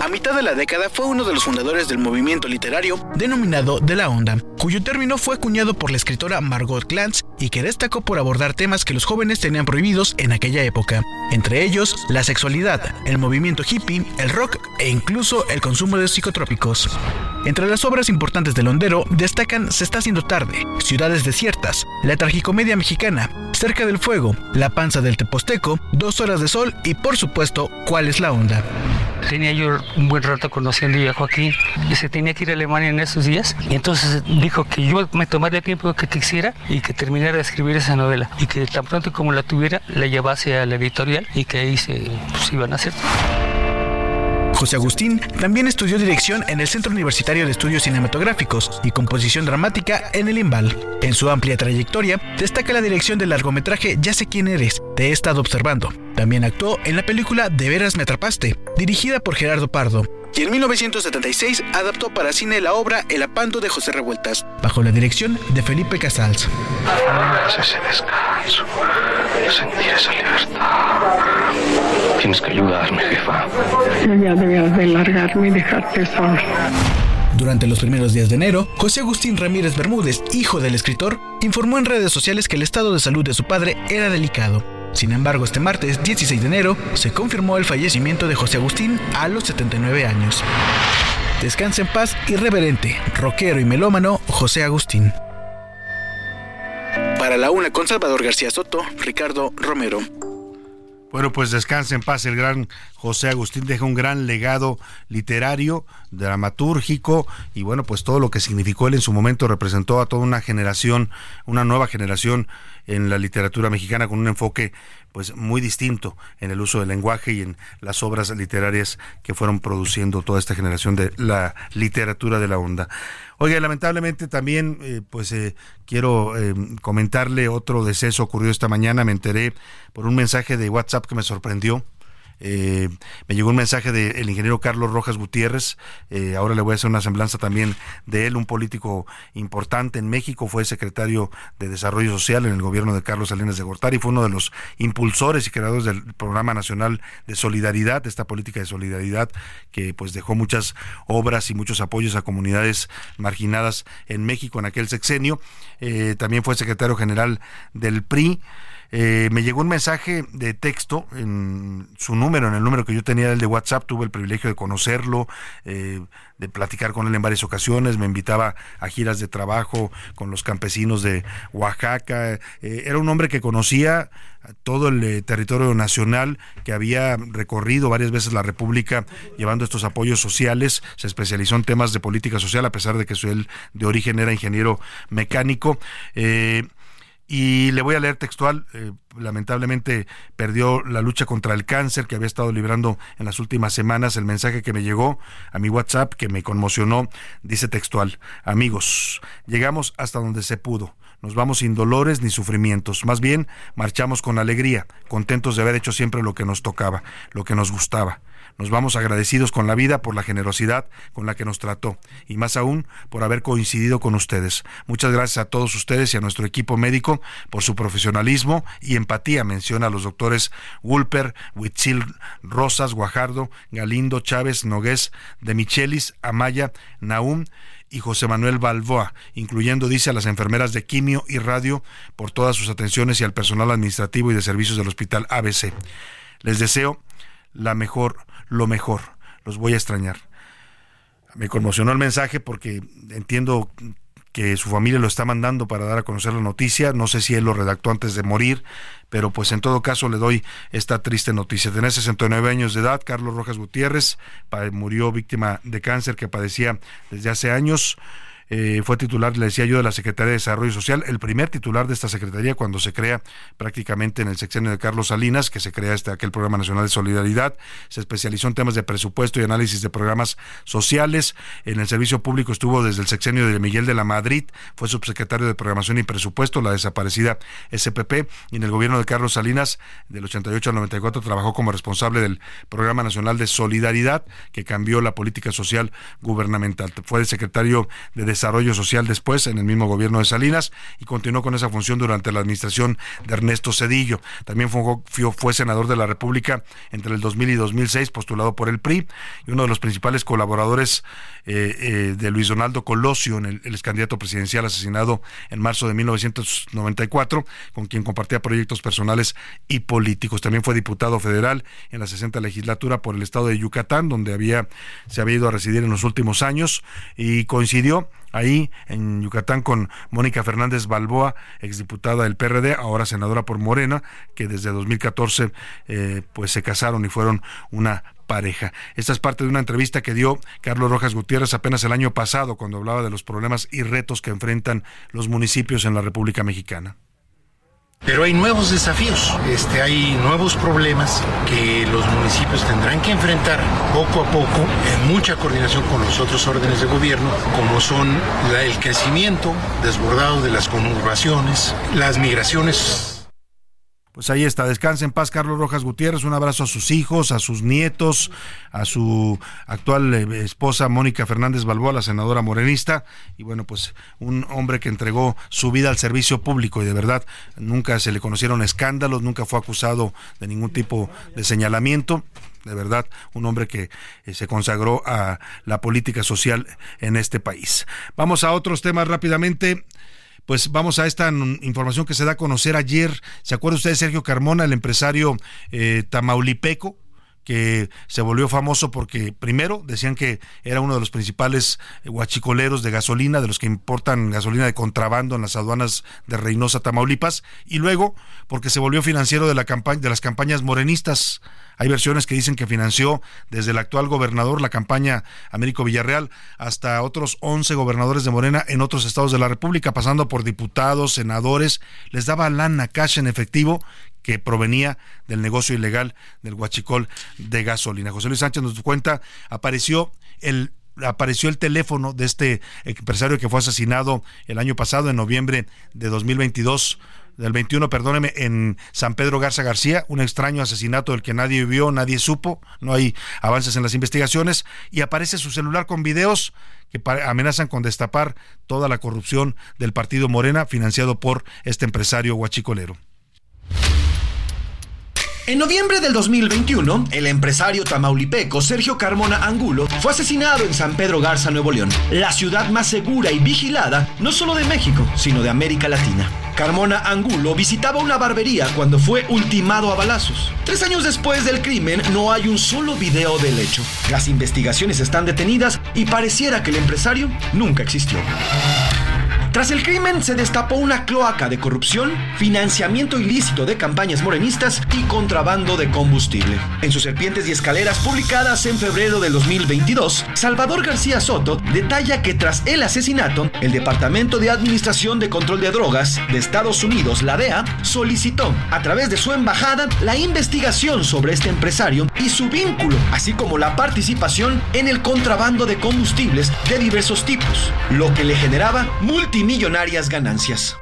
A mitad de la década fue uno de los fundadores del movimiento literario denominado De la Onda, cuyo término fue acuñado por la escritora Margot Glantz y que destacó por abordar temas que los jóvenes tenían prohibidos en aquella época, entre ellos la sexualidad, el movimiento hippie, el rock e incluso el consumo de psicotrópicos. Entre las obras importantes de Londero destacan Se está haciendo tarde, Ciudades desiertas, la tragicomedia mexicana, Cerca del fuego, La panza del Teposteco, Dos horas de sol y por supuesto, ¿Cuál es la onda? Tenía yo un buen rato conociendo a Joaquín y se tenía que ir a Alemania en esos días y entonces dijo que yo me tomaría el tiempo que quisiera y que terminara de escribir esa novela y que tan pronto como la tuviera la llevase a la editorial y que ahí se pues, iban a hacer. José Agustín también estudió dirección en el Centro Universitario de Estudios Cinematográficos y composición dramática en el IMBAL. En su amplia trayectoria, destaca la dirección del largometraje Ya sé quién eres, Te he estado observando. También actuó en la película De veras me atrapaste, dirigida por Gerardo Pardo. Y en 1976 adaptó para cine la obra El apando de José Revueltas, bajo la dirección de Felipe Casals. Tienes que ayudarme, jefa. Yo ya debía de largarme y dejarte solo. Durante los primeros días de enero, José Agustín Ramírez Bermúdez, hijo del escritor, informó en redes sociales que el estado de salud de su padre era delicado. Sin embargo, este martes 16 de enero se confirmó el fallecimiento de José Agustín a los 79 años. Descansa en paz, irreverente, rockero y melómano José Agustín. Para la una con Salvador García Soto, Ricardo Romero. Bueno, pues descanse en paz el gran José Agustín, deja un gran legado literario, dramatúrgico y bueno, pues todo lo que significó él en su momento representó a toda una generación, una nueva generación en la literatura mexicana con un enfoque pues muy distinto en el uso del lenguaje y en las obras literarias que fueron produciendo toda esta generación de la literatura de la onda. Oiga, lamentablemente también eh, pues eh, quiero eh, comentarle otro deceso ocurrió esta mañana, me enteré por un mensaje de WhatsApp que me sorprendió. Eh, me llegó un mensaje del ingeniero Carlos Rojas Gutiérrez, eh, ahora le voy a hacer una semblanza también de él, un político importante en México, fue secretario de Desarrollo Social en el gobierno de Carlos Salinas de Gortari, fue uno de los impulsores y creadores del Programa Nacional de Solidaridad, esta política de solidaridad que pues dejó muchas obras y muchos apoyos a comunidades marginadas en México en aquel sexenio. Eh, también fue secretario general del PRI. Eh, me llegó un mensaje de texto en su número, en el número que yo tenía el de WhatsApp, tuve el privilegio de conocerlo, eh, de platicar con él en varias ocasiones, me invitaba a giras de trabajo con los campesinos de Oaxaca, eh, era un hombre que conocía todo el territorio nacional, que había recorrido varias veces la República llevando estos apoyos sociales, se especializó en temas de política social, a pesar de que su, él de origen era ingeniero mecánico. Y le voy a leer textual, eh, lamentablemente perdió la lucha contra el cáncer que había estado librando en las últimas semanas. El mensaje que me llegó a mi WhatsApp, que me conmocionó, dice textual, amigos, llegamos hasta donde se pudo. Nos vamos sin dolores ni sufrimientos, más bien marchamos con alegría, contentos de haber hecho siempre lo que nos tocaba, lo que nos gustaba. Nos vamos agradecidos con la vida por la generosidad con la que nos trató y más aún por haber coincidido con ustedes. Muchas gracias a todos ustedes y a nuestro equipo médico por su profesionalismo y empatía. Menciona a los doctores Wulper, Huitzil, Rosas, Guajardo, Galindo, Chávez, Nogués, de Michelis, Amaya, Naum y José Manuel Balboa, incluyendo, dice, a las enfermeras de quimio y radio por todas sus atenciones y al personal administrativo y de servicios del Hospital ABC. Les deseo la mejor lo mejor. Los voy a extrañar. Me conmocionó el mensaje porque entiendo que su familia lo está mandando para dar a conocer la noticia. No sé si él lo redactó antes de morir, pero pues en todo caso le doy esta triste noticia. Tiene 69 años de edad, Carlos Rojas Gutiérrez murió víctima de cáncer que padecía desde hace años. Eh, fue titular, le decía yo, de la Secretaría de Desarrollo Social, el primer titular de esta Secretaría cuando se crea prácticamente en el sexenio de Carlos Salinas, que se crea este, aquel Programa Nacional de Solidaridad, se especializó en temas de presupuesto y análisis de programas sociales, en el servicio público estuvo desde el sexenio de Miguel de la Madrid, fue subsecretario de Programación y Presupuesto, la desaparecida SPP, y en el gobierno de Carlos Salinas, del 88 al 94, trabajó como responsable del Programa Nacional de Solidaridad, que cambió la política social gubernamental. Fue el secretario de Desarrollo Social después, en el mismo gobierno de Salinas, y continuó con esa función durante la administración de Ernesto Cedillo. También fue, senador de la República entre el 2000 y 2006, postulado por el PRI, y uno de los principales colaboradores eh, eh, de Luis Donaldo Colosio, el, el ex candidato presidencial asesinado en marzo de 1994, con quien compartía proyectos personales y políticos. También fue diputado federal en la 60 legislatura por el estado de Yucatán, donde había, se había ido a residir en los últimos años y coincidió ahí en Yucatán con Mónica Fernández Balboa, exdiputada del PRD, ahora senadora por Morena, que desde 2014 eh, pues se casaron y fueron una pareja. Esta es parte de una entrevista que dio Carlos Rojas Gutiérrez apenas el año pasado cuando hablaba de los problemas y retos que enfrentan los municipios en la República Mexicana. Pero hay nuevos desafíos, este, hay nuevos problemas que los municipios tendrán que enfrentar poco a poco en mucha coordinación con los otros órdenes de gobierno, como son el crecimiento desbordado de las conurbaciones, las migraciones pues ahí está, descansa en paz Carlos Rojas Gutiérrez, un abrazo a sus hijos, a sus nietos, a su actual eh, esposa Mónica Fernández Balboa, la senadora morenista, y bueno, pues un hombre que entregó su vida al servicio público y de verdad nunca se le conocieron escándalos, nunca fue acusado de ningún tipo de señalamiento, de verdad, un hombre que eh, se consagró a la política social en este país. Vamos a otros temas rápidamente pues vamos a esta información que se da a conocer ayer. ¿Se acuerda usted de Sergio Carmona, el empresario eh, tamaulipeco? que se volvió famoso porque primero decían que era uno de los principales guachicoleros de gasolina, de los que importan gasolina de contrabando en las aduanas de Reynosa, Tamaulipas, y luego porque se volvió financiero de la de las campañas morenistas. Hay versiones que dicen que financió desde el actual gobernador la campaña Américo Villarreal hasta otros 11 gobernadores de Morena en otros estados de la República, pasando por diputados, senadores, les daba lana cash en efectivo que provenía del negocio ilegal del huachicol de gasolina. José Luis Sánchez nos cuenta, apareció el apareció el teléfono de este empresario que fue asesinado el año pasado, en noviembre de 2022, del 21, perdóneme, en San Pedro Garza García, un extraño asesinato del que nadie vio, nadie supo, no hay avances en las investigaciones, y aparece su celular con videos que amenazan con destapar toda la corrupción del partido Morena financiado por este empresario huachicolero. En noviembre del 2021, el empresario tamaulipeco Sergio Carmona Angulo fue asesinado en San Pedro Garza, Nuevo León, la ciudad más segura y vigilada no solo de México, sino de América Latina. Carmona Angulo visitaba una barbería cuando fue ultimado a balazos. Tres años después del crimen no hay un solo video del hecho. Las investigaciones están detenidas y pareciera que el empresario nunca existió. Tras el crimen se destapó una cloaca de corrupción, financiamiento ilícito de campañas morenistas y contrabando de combustible. En sus serpientes y escaleras publicadas en febrero del 2022, Salvador García Soto detalla que tras el asesinato, el Departamento de Administración de Control de Drogas de Estados Unidos, la DEA, solicitó a través de su embajada la investigación sobre este empresario y su vínculo, así como la participación en el contrabando de combustibles de diversos tipos, lo que le generaba multimillonarios millonarias ganancias.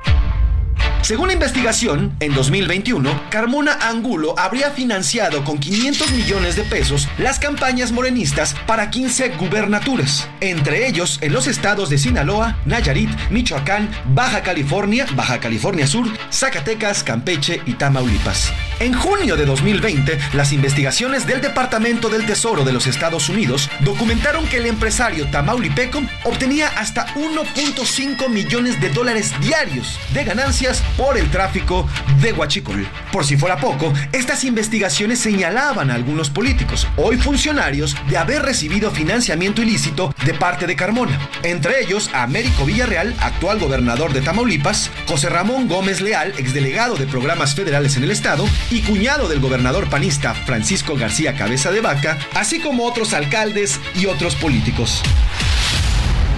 Según la investigación, en 2021, Carmona Angulo habría financiado con 500 millones de pesos las campañas morenistas para 15 gubernaturas, entre ellos en los estados de Sinaloa, Nayarit, Michoacán, Baja California, Baja California Sur, Zacatecas, Campeche y Tamaulipas. En junio de 2020, las investigaciones del Departamento del Tesoro de los Estados Unidos documentaron que el empresario tamaulipeco obtenía hasta 1.5 millones de dólares diarios de ganancias por el tráfico de huachicol. Por si fuera poco, estas investigaciones señalaban a algunos políticos, hoy funcionarios, de haber recibido financiamiento ilícito de parte de Carmona. Entre ellos, a Américo Villarreal, actual gobernador de Tamaulipas, José Ramón Gómez Leal, exdelegado de programas federales en el estado, y cuñado del gobernador panista Francisco García Cabeza de Vaca, así como otros alcaldes y otros políticos.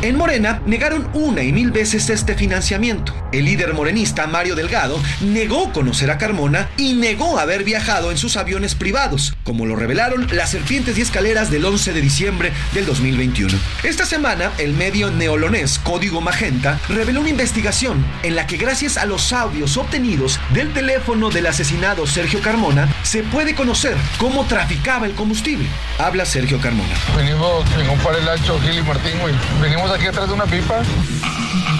En Morena negaron una y mil veces este financiamiento. El líder morenista Mario Delgado negó conocer a Carmona y negó haber viajado en sus aviones privados, como lo revelaron las serpientes y escaleras del 11 de diciembre del 2021. Esta semana, el medio neolonés Código Magenta reveló una investigación en la que gracias a los audios obtenidos del teléfono del asesinado Sergio Carmona, se puede conocer cómo traficaba el combustible. Habla Sergio Carmona. Venimos par el ancho, Gil y Martín, güey. Venimos aquí atrás de una pipa.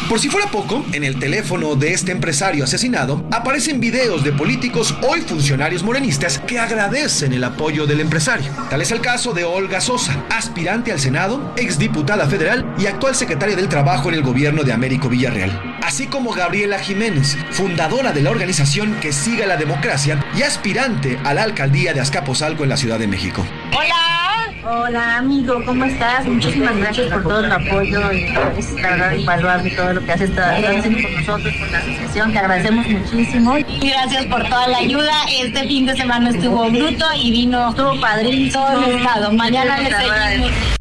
Por si fuera poco, en el teléfono de este empresario asesinado aparecen videos de políticos hoy funcionarios morenistas que agradecen el apoyo del empresario. Tal es el caso de Olga Sosa, aspirante al Senado, exdiputada federal y actual secretaria del Trabajo en el gobierno de Américo Villarreal. Así como Gabriela Jiménez, fundadora de la organización Que Siga la Democracia y aspirante a la alcaldía de Azcapotzalco en la Ciudad de México. Hola. Hola amigo, ¿cómo estás? Muchísimas gracias por todo el apoyo y es la verdad invaluable todo lo que has estado haciendo con nosotros, con la asociación, te agradecemos muchísimo. Y gracias por toda la ayuda. Este fin de semana estuvo bruto y vino, estuvo padrísimo todo el estado. Mañana le seguimos.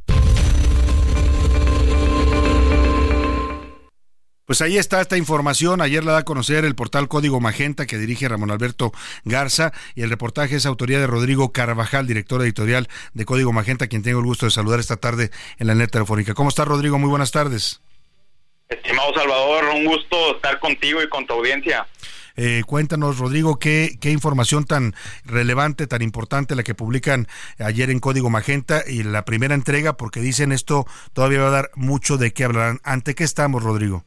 Pues ahí está esta información. Ayer la da a conocer el portal Código Magenta que dirige Ramón Alberto Garza y el reportaje es autoría de Rodrigo Carvajal, director editorial de Código Magenta, quien tengo el gusto de saludar esta tarde en la net telefónica. ¿Cómo está Rodrigo? Muy buenas tardes. Estimado Salvador, un gusto estar contigo y con tu audiencia. Eh, cuéntanos, Rodrigo, ¿qué, qué información tan relevante, tan importante la que publican ayer en Código Magenta y la primera entrega, porque dicen esto todavía va a dar mucho de qué hablarán. ¿Ante qué estamos, Rodrigo?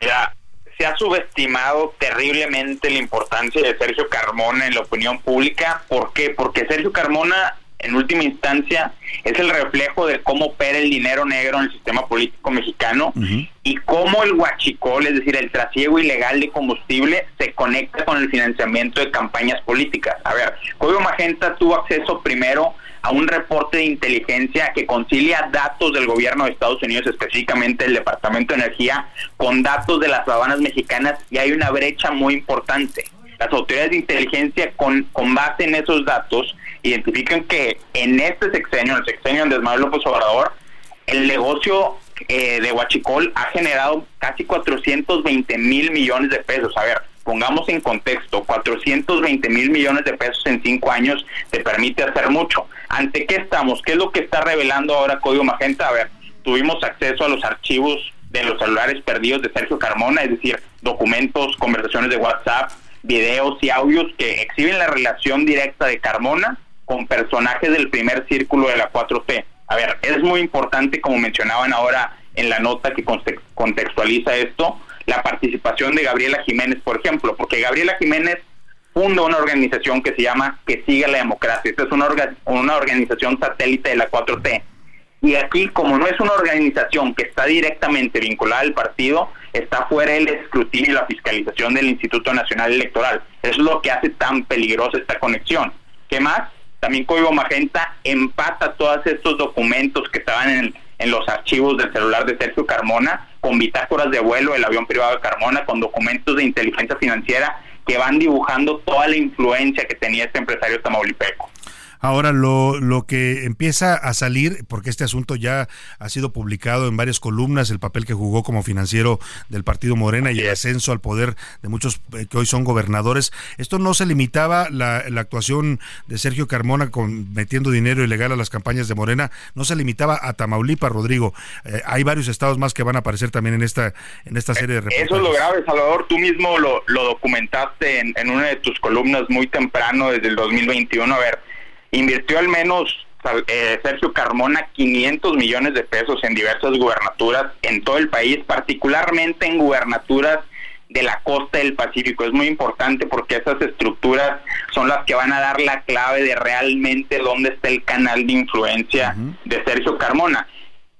Mira, se ha subestimado terriblemente la importancia de Sergio Carmona en la opinión pública. ¿Por qué? Porque Sergio Carmona, en última instancia, es el reflejo de cómo opera el dinero negro en el sistema político mexicano y cómo el huachicol, es decir, el trasiego ilegal de combustible, se conecta con el financiamiento de campañas políticas. A ver, Código Magenta tuvo acceso primero a un reporte de inteligencia que concilia datos del gobierno de Estados Unidos, específicamente el Departamento de Energía, con datos de las aduanas mexicanas y hay una brecha muy importante. Las autoridades de inteligencia, con, con base en esos datos, identifican que en este sexenio, en el sexenio de Manuel López Obrador, el negocio eh, de Huachicol ha generado casi 420 mil millones de pesos. A ver, pongamos en contexto, 420 mil millones de pesos en cinco años te permite hacer mucho. ¿Ante qué estamos? ¿Qué es lo que está revelando ahora Código Magenta? A ver, tuvimos acceso a los archivos de los celulares perdidos de Sergio Carmona, es decir, documentos, conversaciones de WhatsApp, videos y audios que exhiben la relación directa de Carmona con personajes del primer círculo de la 4T. A ver, es muy importante, como mencionaban ahora en la nota que contextualiza esto, la participación de Gabriela Jiménez, por ejemplo, porque Gabriela Jiménez funda una organización que se llama Que Siga la Democracia. Esta es una, una organización satélite de la 4T. Y aquí, como no es una organización que está directamente vinculada al partido, está fuera el escrutinio y la fiscalización del Instituto Nacional Electoral. Es lo que hace tan peligrosa esta conexión. ¿Qué más? También Código Magenta empata todos estos documentos que estaban en, en los archivos del celular de Sergio Carmona con bitácoras de vuelo del avión privado de Carmona, con documentos de inteligencia financiera que van dibujando toda la influencia que tenía este empresario tamaulipeco. Ahora, lo, lo que empieza a salir, porque este asunto ya ha sido publicado en varias columnas, el papel que jugó como financiero del Partido Morena y el ascenso al poder de muchos eh, que hoy son gobernadores, esto no se limitaba, la, la actuación de Sergio Carmona con metiendo dinero ilegal a las campañas de Morena, no se limitaba a Tamaulipas, Rodrigo. Eh, hay varios estados más que van a aparecer también en esta, en esta serie de reportajes. Eso es lo grave, Salvador. Tú mismo lo, lo documentaste en, en una de tus columnas muy temprano, desde el 2021. A ver, invirtió al menos eh, Sergio Carmona 500 millones de pesos en diversas gubernaturas en todo el país, particularmente en gubernaturas de la costa del Pacífico. Es muy importante porque esas estructuras son las que van a dar la clave de realmente dónde está el canal de influencia de Sergio Carmona.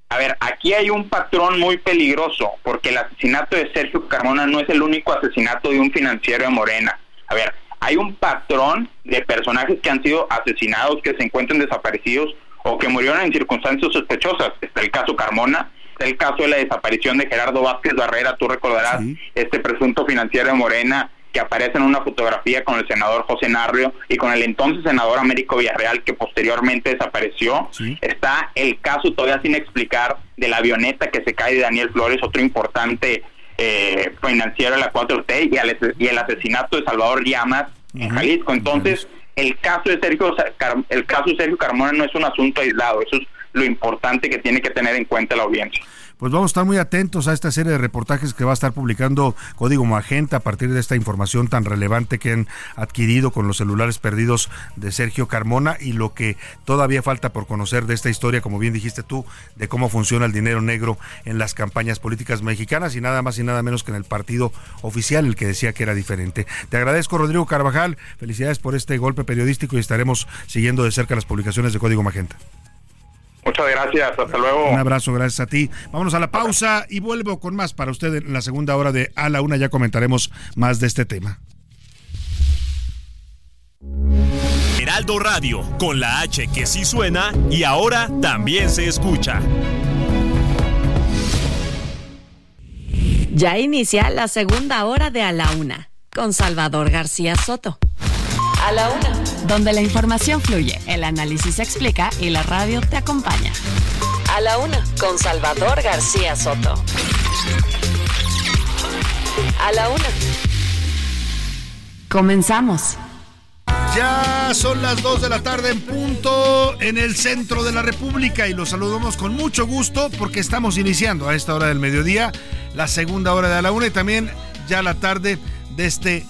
A ver, aquí hay un patrón muy peligroso porque el asesinato de Sergio Carmona no es el único asesinato de un financiero de Morena. A ver, hay un patrón de personajes que han sido asesinados, que se encuentran desaparecidos o que murieron en circunstancias sospechosas. Está el caso Carmona, está el caso de la desaparición de Gerardo Vázquez Barrera, tú recordarás, este presunto financiero de Morena que aparece en una fotografía con el senador José Narrio y con el entonces senador Américo Villarreal que posteriormente desapareció. Está el caso todavía sin explicar de la avioneta que se cae de Daniel Flores, otro importante eh, financiero de la 4T y, el asesinato de Salvador Llamas en Jalisco. Entonces, el caso de Sergio el caso de Sergio Carmona no es un asunto aislado, eso es lo importante que tiene que tener en cuenta la audiencia pues vamos a estar muy atentos a esta serie de reportajes que va a estar publicando Código Magenta a partir de esta información tan relevante que han adquirido con los celulares perdidos de Sergio Carmona y lo que todavía falta por conocer de esta historia, como bien dijiste tú, de cómo funciona el dinero negro en las campañas políticas mexicanas y nada más y nada menos que en el partido oficial, el que decía que era diferente. Te agradezco, Rodrigo Carvajal. Felicidades por este golpe periodístico y estaremos siguiendo de cerca las publicaciones de Código Magenta. Muchas gracias, hasta luego. Un abrazo, gracias a ti. Vámonos a la pausa y vuelvo con más para usted en la segunda hora de A la Una. Ya comentaremos más de este tema. Heraldo Radio, con la H que sí suena y ahora también se escucha. Ya inicia la segunda hora de A la Una, con Salvador García Soto. A la una. Donde la información fluye, el análisis se explica y la radio te acompaña. A la una. Con Salvador García Soto. A la una. Comenzamos. Ya son las 2 de la tarde en punto en el centro de la República y los saludamos con mucho gusto porque estamos iniciando a esta hora del mediodía la segunda hora de la una y también ya la tarde de este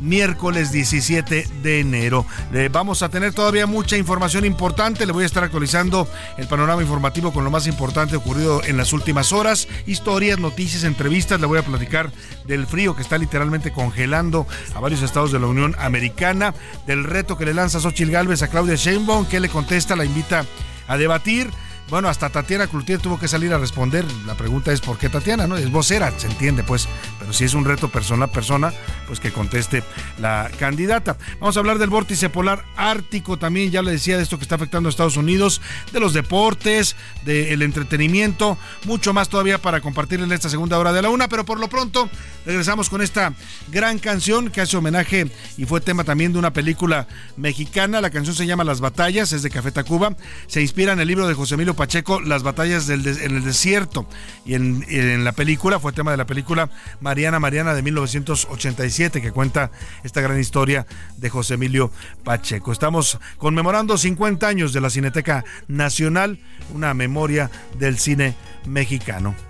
miércoles 17 de enero. vamos a tener todavía mucha información importante. Le voy a estar actualizando el panorama informativo con lo más importante ocurrido en las últimas horas. Historias, noticias, entrevistas. Le voy a platicar del frío que está literalmente congelando a varios estados de la Unión Americana. Del reto que le lanza Xochitl Galvez a Claudia Sheinbaum. que le contesta? La invita a debatir. Bueno, hasta Tatiana Cloutier tuvo que salir a responder. La pregunta es ¿por qué Tatiana? ¿No? Es vocera, se entiende, pues. Pero si es un reto persona a persona, pues que conteste la candidata. Vamos a hablar del vórtice polar ártico también, ya le decía de esto que está afectando a Estados Unidos, de los deportes, del entretenimiento, mucho más todavía para compartir en esta segunda hora de la una, pero por lo pronto regresamos con esta gran canción que hace homenaje y fue tema también de una película mexicana. La canción se llama Las Batallas, es de Café Tacuba. Se inspira en el libro de José Emilio Pacheco, Las batallas del en el desierto. Y en, la película, fue tema de la película Mariana Mariana de 1987, que cuenta esta gran historia de José Emilio Pacheco. Estamos conmemorando 50 años de la Cineteca Nacional, una memoria del cine mexicano.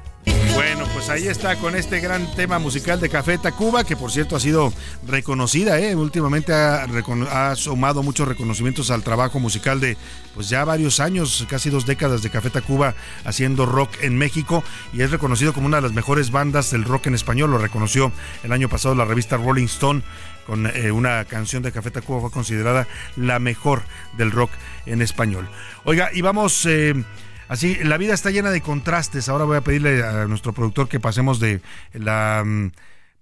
Bueno, pues ahí está con este gran tema musical de Café Tacuba, que por cierto ha sido reconocida, ¿eh? últimamente ha, sumado muchos reconocimientos al trabajo musical de pues ya varios años, casi dos décadas de Café Tacuba haciendo rock en México y es reconocido como una de las mejores bandas del rock en español, lo reconoció el año pasado la revista Rolling Stone con eh, una canción de Café Tacuba fue considerada la mejor del rock en español. Oiga, y vamos... Eh, Así, la vida está llena de contrastes. Ahora voy a pedirle a nuestro productor que pasemos de la mm,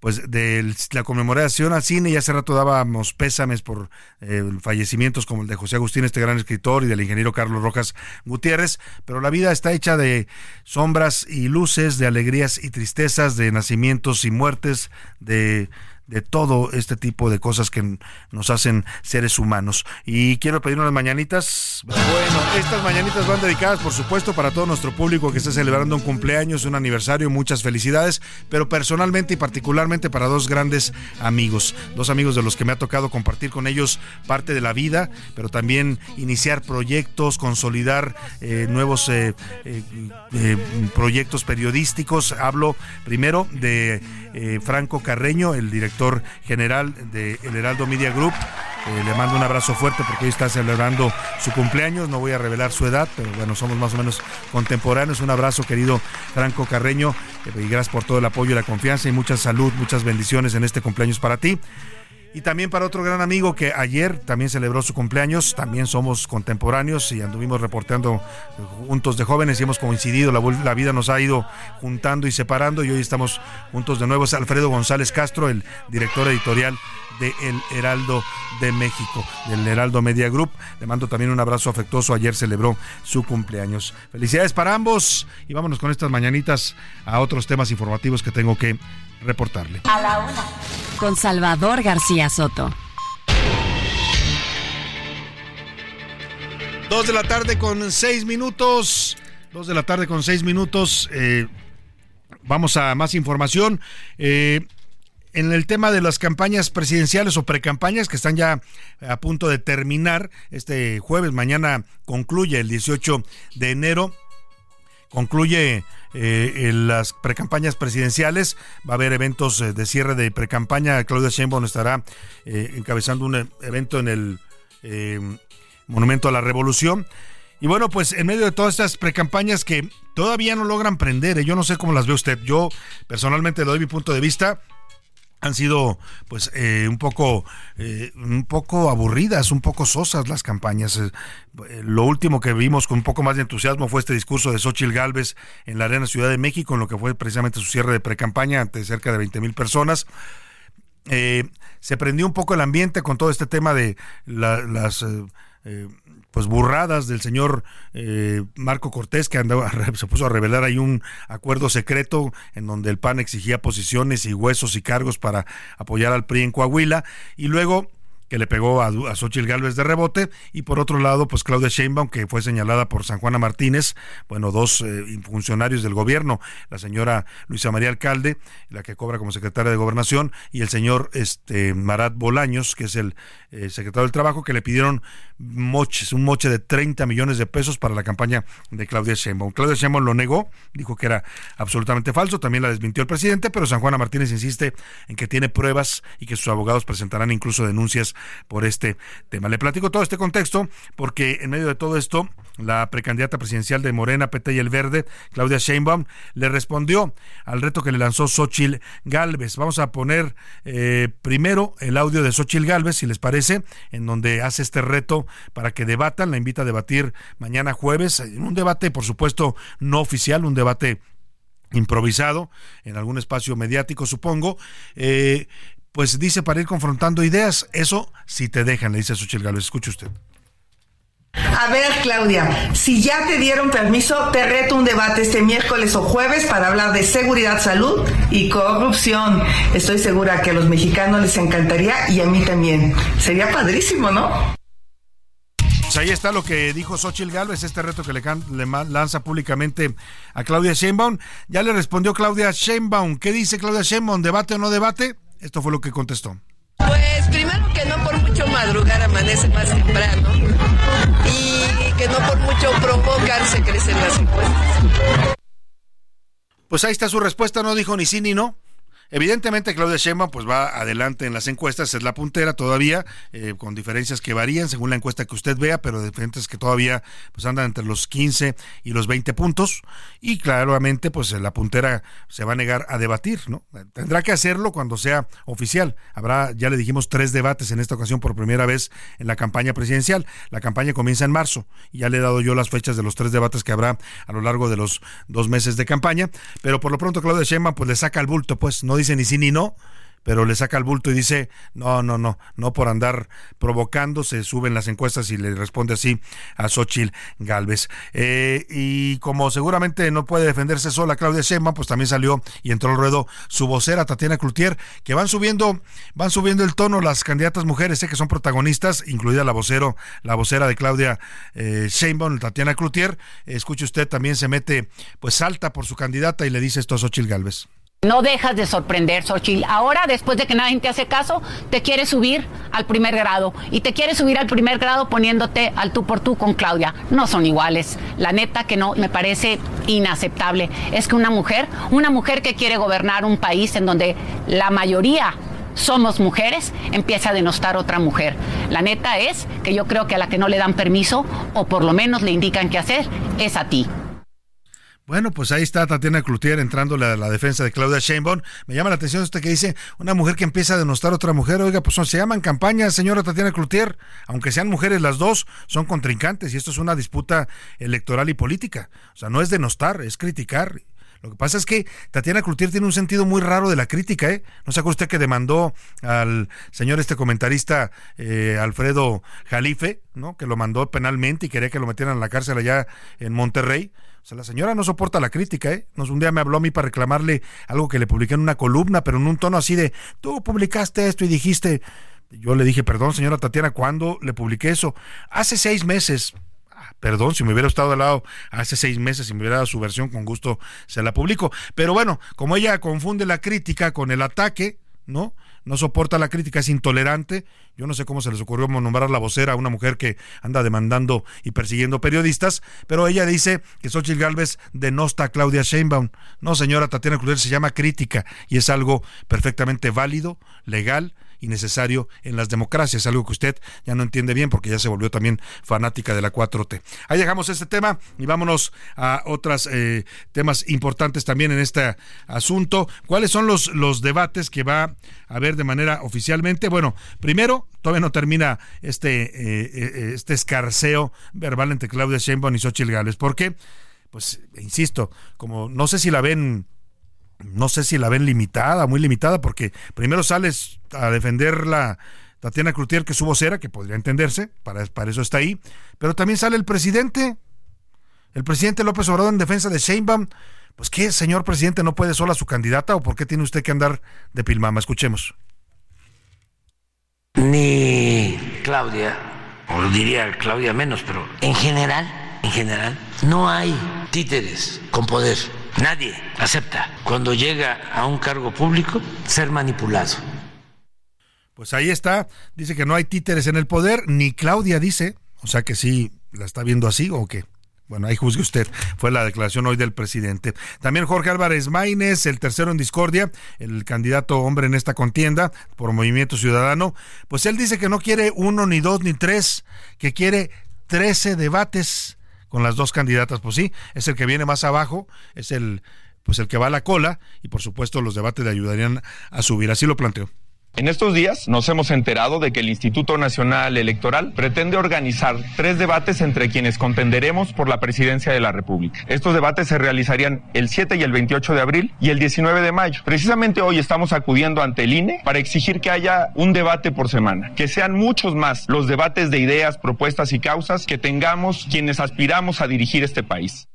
pues de la conmemoración al cine y hace rato dábamos pésames por eh, fallecimientos como el de José Agustín, este gran escritor, y del ingeniero Carlos Rojas Gutiérrez, pero la vida está hecha de sombras y luces, de alegrías y tristezas, de nacimientos y muertes, de de todo este tipo de cosas que nos hacen seres humanos. Y quiero pedir unas mañanitas. Bueno, estas mañanitas van dedicadas, por supuesto, para todo nuestro público que está celebrando un cumpleaños, un aniversario, muchas felicidades, pero personalmente y particularmente para dos grandes amigos, dos amigos de los que me ha tocado compartir con ellos parte de la vida, pero también iniciar proyectos, consolidar eh, nuevos eh, eh, proyectos periodísticos. Hablo primero de Franco Carreño, el director general de El Heraldo Media Group. Eh, le mando un abrazo fuerte porque hoy está celebrando su cumpleaños. No voy a revelar su edad, pero bueno, somos más o menos contemporáneos. Un abrazo, querido Franco Carreño, eh, y gracias por todo el apoyo y la confianza y mucha salud, muchas bendiciones en este cumpleaños para ti. Y también para otro gran amigo que ayer también celebró su cumpleaños, también somos contemporáneos y anduvimos reporteando juntos de jóvenes y hemos coincidido, la, vida nos ha ido juntando y separando y hoy estamos juntos de nuevo. Es Alfredo González Castro, el director editorial de El Heraldo de México, del Heraldo Media Group. Le mando también un abrazo afectuoso, ayer celebró su cumpleaños. Felicidades para ambos y vámonos con estas mañanitas a otros temas informativos que tengo que reportarle. A la una. Con Salvador García Soto. Dos de la tarde con seis minutos. Dos de la tarde con seis minutos. Eh, vamos a más información. Eh, en el tema de las campañas presidenciales o precampañas que están ya a punto de terminar este jueves, mañana concluye el 18 de enero, concluye eh, las precampañas presidenciales, va a haber eventos eh, de cierre de precampaña, Claudia Sheinbaum estará eh, encabezando un evento en el Monumento a la Revolución. Y bueno, pues en medio de todas estas precampañas que todavía no logran prender, yo no sé cómo las ve usted, yo personalmente le doy mi punto de vista, han sido pues eh, un poco eh, un poco aburridas, un poco sosas las campañas. Eh, lo último que vimos con un poco más de entusiasmo fue este discurso de Xochitl Galvez en la Arena Ciudad de México, en lo que fue precisamente su cierre de precampaña ante cerca de 20 mil personas. se prendió un poco el ambiente con todo este tema de las pues burradas del señor eh, Marco Cortés que andaba, se puso a revelar ahí un acuerdo secreto en donde el PAN exigía posiciones y huesos y cargos para apoyar al PRI en Coahuila y luego que le pegó a, a Xochitl Gálvez de rebote, y por otro lado, pues Claudia Sheinbaum, que fue señalada por San Juana Martínez, bueno, dos eh, funcionarios del gobierno, la señora Luisa María Alcalde, la que cobra como secretaria de Gobernación, y el señor este, Marat Bolaños, que es el eh, secretario del Trabajo, que le pidieron moches, un moche de 30 millones de pesos para la campaña de Claudia Sheinbaum. Claudia Sheinbaum lo negó, dijo que era absolutamente falso, también la desmintió el presidente, pero San Juana Martínez insiste en que tiene pruebas y que sus abogados presentarán incluso denuncias por este tema. Le platico todo este contexto porque en medio de todo esto, la precandidata presidencial de Morena, PT y El Verde, Claudia Sheinbaum, le respondió al reto que le lanzó Xochil Galvez. Vamos a poner eh, primero el audio de Xochil Galvez, si les parece, en donde hace este reto para que debatan. La invita a debatir mañana jueves, en un debate, por supuesto, no oficial, un debate improvisado en algún espacio mediático, supongo. Eh, pues dice para ir confrontando ideas. Eso si te dejan, le dice a Suchil Galo. Escuche usted. A ver, Claudia, si ya te dieron permiso, te reto un debate este miércoles o jueves para hablar de seguridad, salud y corrupción. Estoy segura que a los mexicanos les encantaría y a mí también. Sería padrísimo, ¿no? Pues ahí está lo que dijo Xochitl es este reto que le, le, lanza públicamente a Claudia Sheinbaum. Ya le respondió Claudia Sheinbaum. ¿Qué dice Claudia Sheinbaum? ¿Debate o no debate? Esto fue lo que contestó. Pues primero que no por mucho madrugar amanece más temprano que no por mucho provocarse crecen las encuestas. Pues ahí está su respuesta, no dijo ni sí ni no. Evidentemente Claudia Sheinbaum pues va adelante en las encuestas, es la puntera todavía, eh, con diferencias que varían según la encuesta que usted vea, pero diferentes que todavía pues andan entre los 15 y los 20 puntos y claramente pues la puntera se va a negar a debatir, ¿no? Tendrá que hacerlo cuando sea oficial. Habrá, ya le dijimos, tres debates en esta ocasión por primera vez en la campaña presidencial. La campaña comienza en marzo ya le he dado yo las fechas de los tres debates que habrá a lo largo de los dos meses de campaña, pero por lo pronto Claudia Sheinbaum pues le saca el bulto, pues no dice ni sí ni no, pero le saca el bulto y dice, no, no, no, no por andar provocando, se suben las encuestas y le responde así a Xochitl Galvez. Eh, y como seguramente no puede defenderse sola Claudia Sheinbaum, pues también salió y entró al ruedo su vocera Tatiana Cloutier, que van subiendo, van subiendo el tono las candidatas mujeres, sé que son protagonistas, incluida la vocero, la vocera de Claudia eh, Sheinbaum, Tatiana Cloutier. escuche usted, también se mete, pues salta por su candidata y le dice esto a Xochitl Galvez. No dejas de sorprender, Xochitl. Ahora, después de que nadie te hace caso, te quieres subir al primer grado. Y te quieres subir al primer grado poniéndote al tú por tú con Claudia. No son iguales. La neta que no, me parece inaceptable. Es que una mujer, una mujer que quiere gobernar un país en donde la mayoría somos mujeres, empieza a denostar otra mujer. La neta es que yo creo que a la que no le dan permiso, o por lo menos le indican qué hacer, es a ti. Bueno, pues ahí está Tatiana Cloutier entrando a la defensa de Claudia Sheinbaum. Me llama la atención esto que dice una mujer que empieza a denostar a otra mujer. Oiga, pues se llaman campañas, señora Tatiana Cloutier. Aunque sean mujeres las dos, son contrincantes y esto es una disputa electoral y política. O sea, no es denostar, es criticar. Lo que pasa es que Tatiana Cloutier tiene un sentido muy raro de la crítica, ¿eh? ¿No se acuerda usted que demandó al señor este comentarista eh, Alfredo Jalife, ¿no? Que lo mandó penalmente y quería que lo metieran en la cárcel allá en Monterrey. O sea, la señora no soporta la crítica, ¿eh? un día me habló a mí para reclamarle algo que le publiqué en una columna, pero en un tono así de, tú publicaste esto y dijiste... Yo le dije, perdón, señora Tatiana, ¿cuándo le publiqué eso? Hace seis meses. Ah, Perdón, si me hubiera estado al lado hace seis meses, y me hubiera dado su versión, con gusto se la publico. Pero bueno, como ella confunde la crítica con el ataque, ¿no? No soporta la crítica, es intolerante. Yo no sé cómo se les ocurrió nombrar la vocera a una mujer que anda demandando y persiguiendo periodistas, pero ella dice que Xochitl Galvez denosta a Claudia Sheinbaum. No, señora Tatiana Cloutier, se llama crítica y es algo perfectamente válido, legal y necesario en las democracias, algo que usted ya no entiende bien porque ya se volvió también fanática de la 4T. Ahí dejamos este tema y vámonos a otros eh, temas importantes también en este asunto. ¿Cuáles son los, los debates que va a haber de manera oficialmente? Bueno, primero, todavía no termina este, eh, eh, este escarceo verbal entre Claudia Sheinbaum y Xochitl Gales. ¿Por qué? Pues, insisto, como no sé si la ven no sé si la ven limitada, muy limitada, porque primero sales a defender la Tatiana Cloutier, que es su vocera, que podría entenderse, para, para eso está ahí, pero también sale el presidente, el presidente López Obrador en defensa de Sheinbaum. Pues qué, señor presidente, no puede sola su candidata o por qué tiene usted que andar de pilmama. Escuchemos. Ni Claudia, o diría Claudia menos, pero en general, en general, no hay títeres con poder Nadie acepta cuando llega a un cargo público ser manipulado. Pues ahí está, dice que no hay títeres en el poder, ni Claudia dice, o sea que sí, la está viendo así o qué. Bueno, ahí juzgue usted. Fue la declaración hoy del presidente. También Jorge Álvarez Maínez, el tercero en discordia, el candidato hombre en esta contienda por Movimiento Ciudadano. Pues él dice que no quiere uno, ni dos, ni tres, que quiere trece debates con las dos candidatas, pues sí, es el que viene más abajo, es el pues el que va a la cola y por supuesto los debates le ayudarían a subir, así lo planteo. En estos días nos hemos enterado de que el Instituto Nacional Electoral pretende organizar tres debates entre quienes contenderemos por la presidencia de la República. Estos debates se realizarían el 7 y el 28 de abril y el 19 de mayo. Precisamente hoy estamos acudiendo ante el INE para exigir que haya un debate por semana, que sean muchos más los debates de ideas, propuestas y causas que tengamos quienes aspiramos a dirigir este país.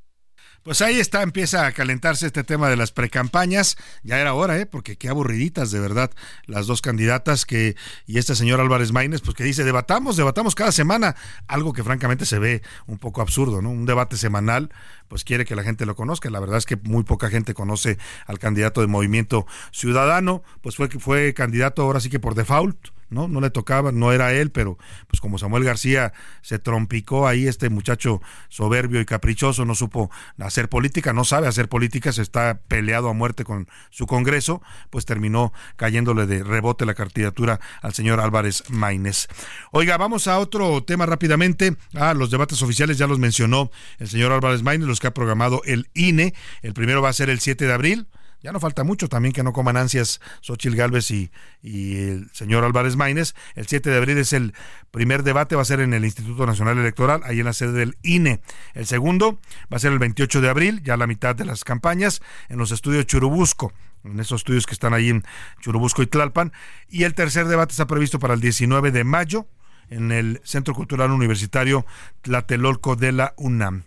Pues ahí está, empieza a calentarse este tema de las precampañas. Ya era hora, ¿eh? Porque qué aburriditas, de verdad, las dos candidatas que y este señor Álvarez Maínez, pues que dice, debatamos, debatamos cada semana. Algo que francamente se ve un poco absurdo, ¿no? Un debate semanal, pues quiere que la gente lo conozca. La verdad es que muy poca gente conoce al candidato de Movimiento Ciudadano, pues fue, fue candidato ahora sí que por default ¿no? No le tocaba, no era él, pero pues como Samuel García se trompicó ahí, este muchacho soberbio y caprichoso, no supo hacer política, no sabe hacer política, se está peleado a muerte con su Congreso, pues terminó cayéndole de rebote la candidatura al señor Álvarez Maínez. Oiga, vamos a otro tema rápidamente. Ah, los debates oficiales ya los mencionó el señor Álvarez Maínez, los que ha programado el INE. El primero va a ser el 7 de abril ya no falta mucho también que no coman ansias Xochil Gálvez y, el señor Álvarez Maínez. El 7 de abril es el primer debate, va a ser en el Instituto Nacional Electoral, ahí en la sede del INE. El segundo va a ser el 28 de abril, ya la mitad de las campañas, en los estudios Churubusco, en esos estudios que están ahí en Churubusco y Tlalpan. Y el tercer debate está previsto para el 19 de mayo en el Centro Cultural Universitario Tlatelolco de la UNAM.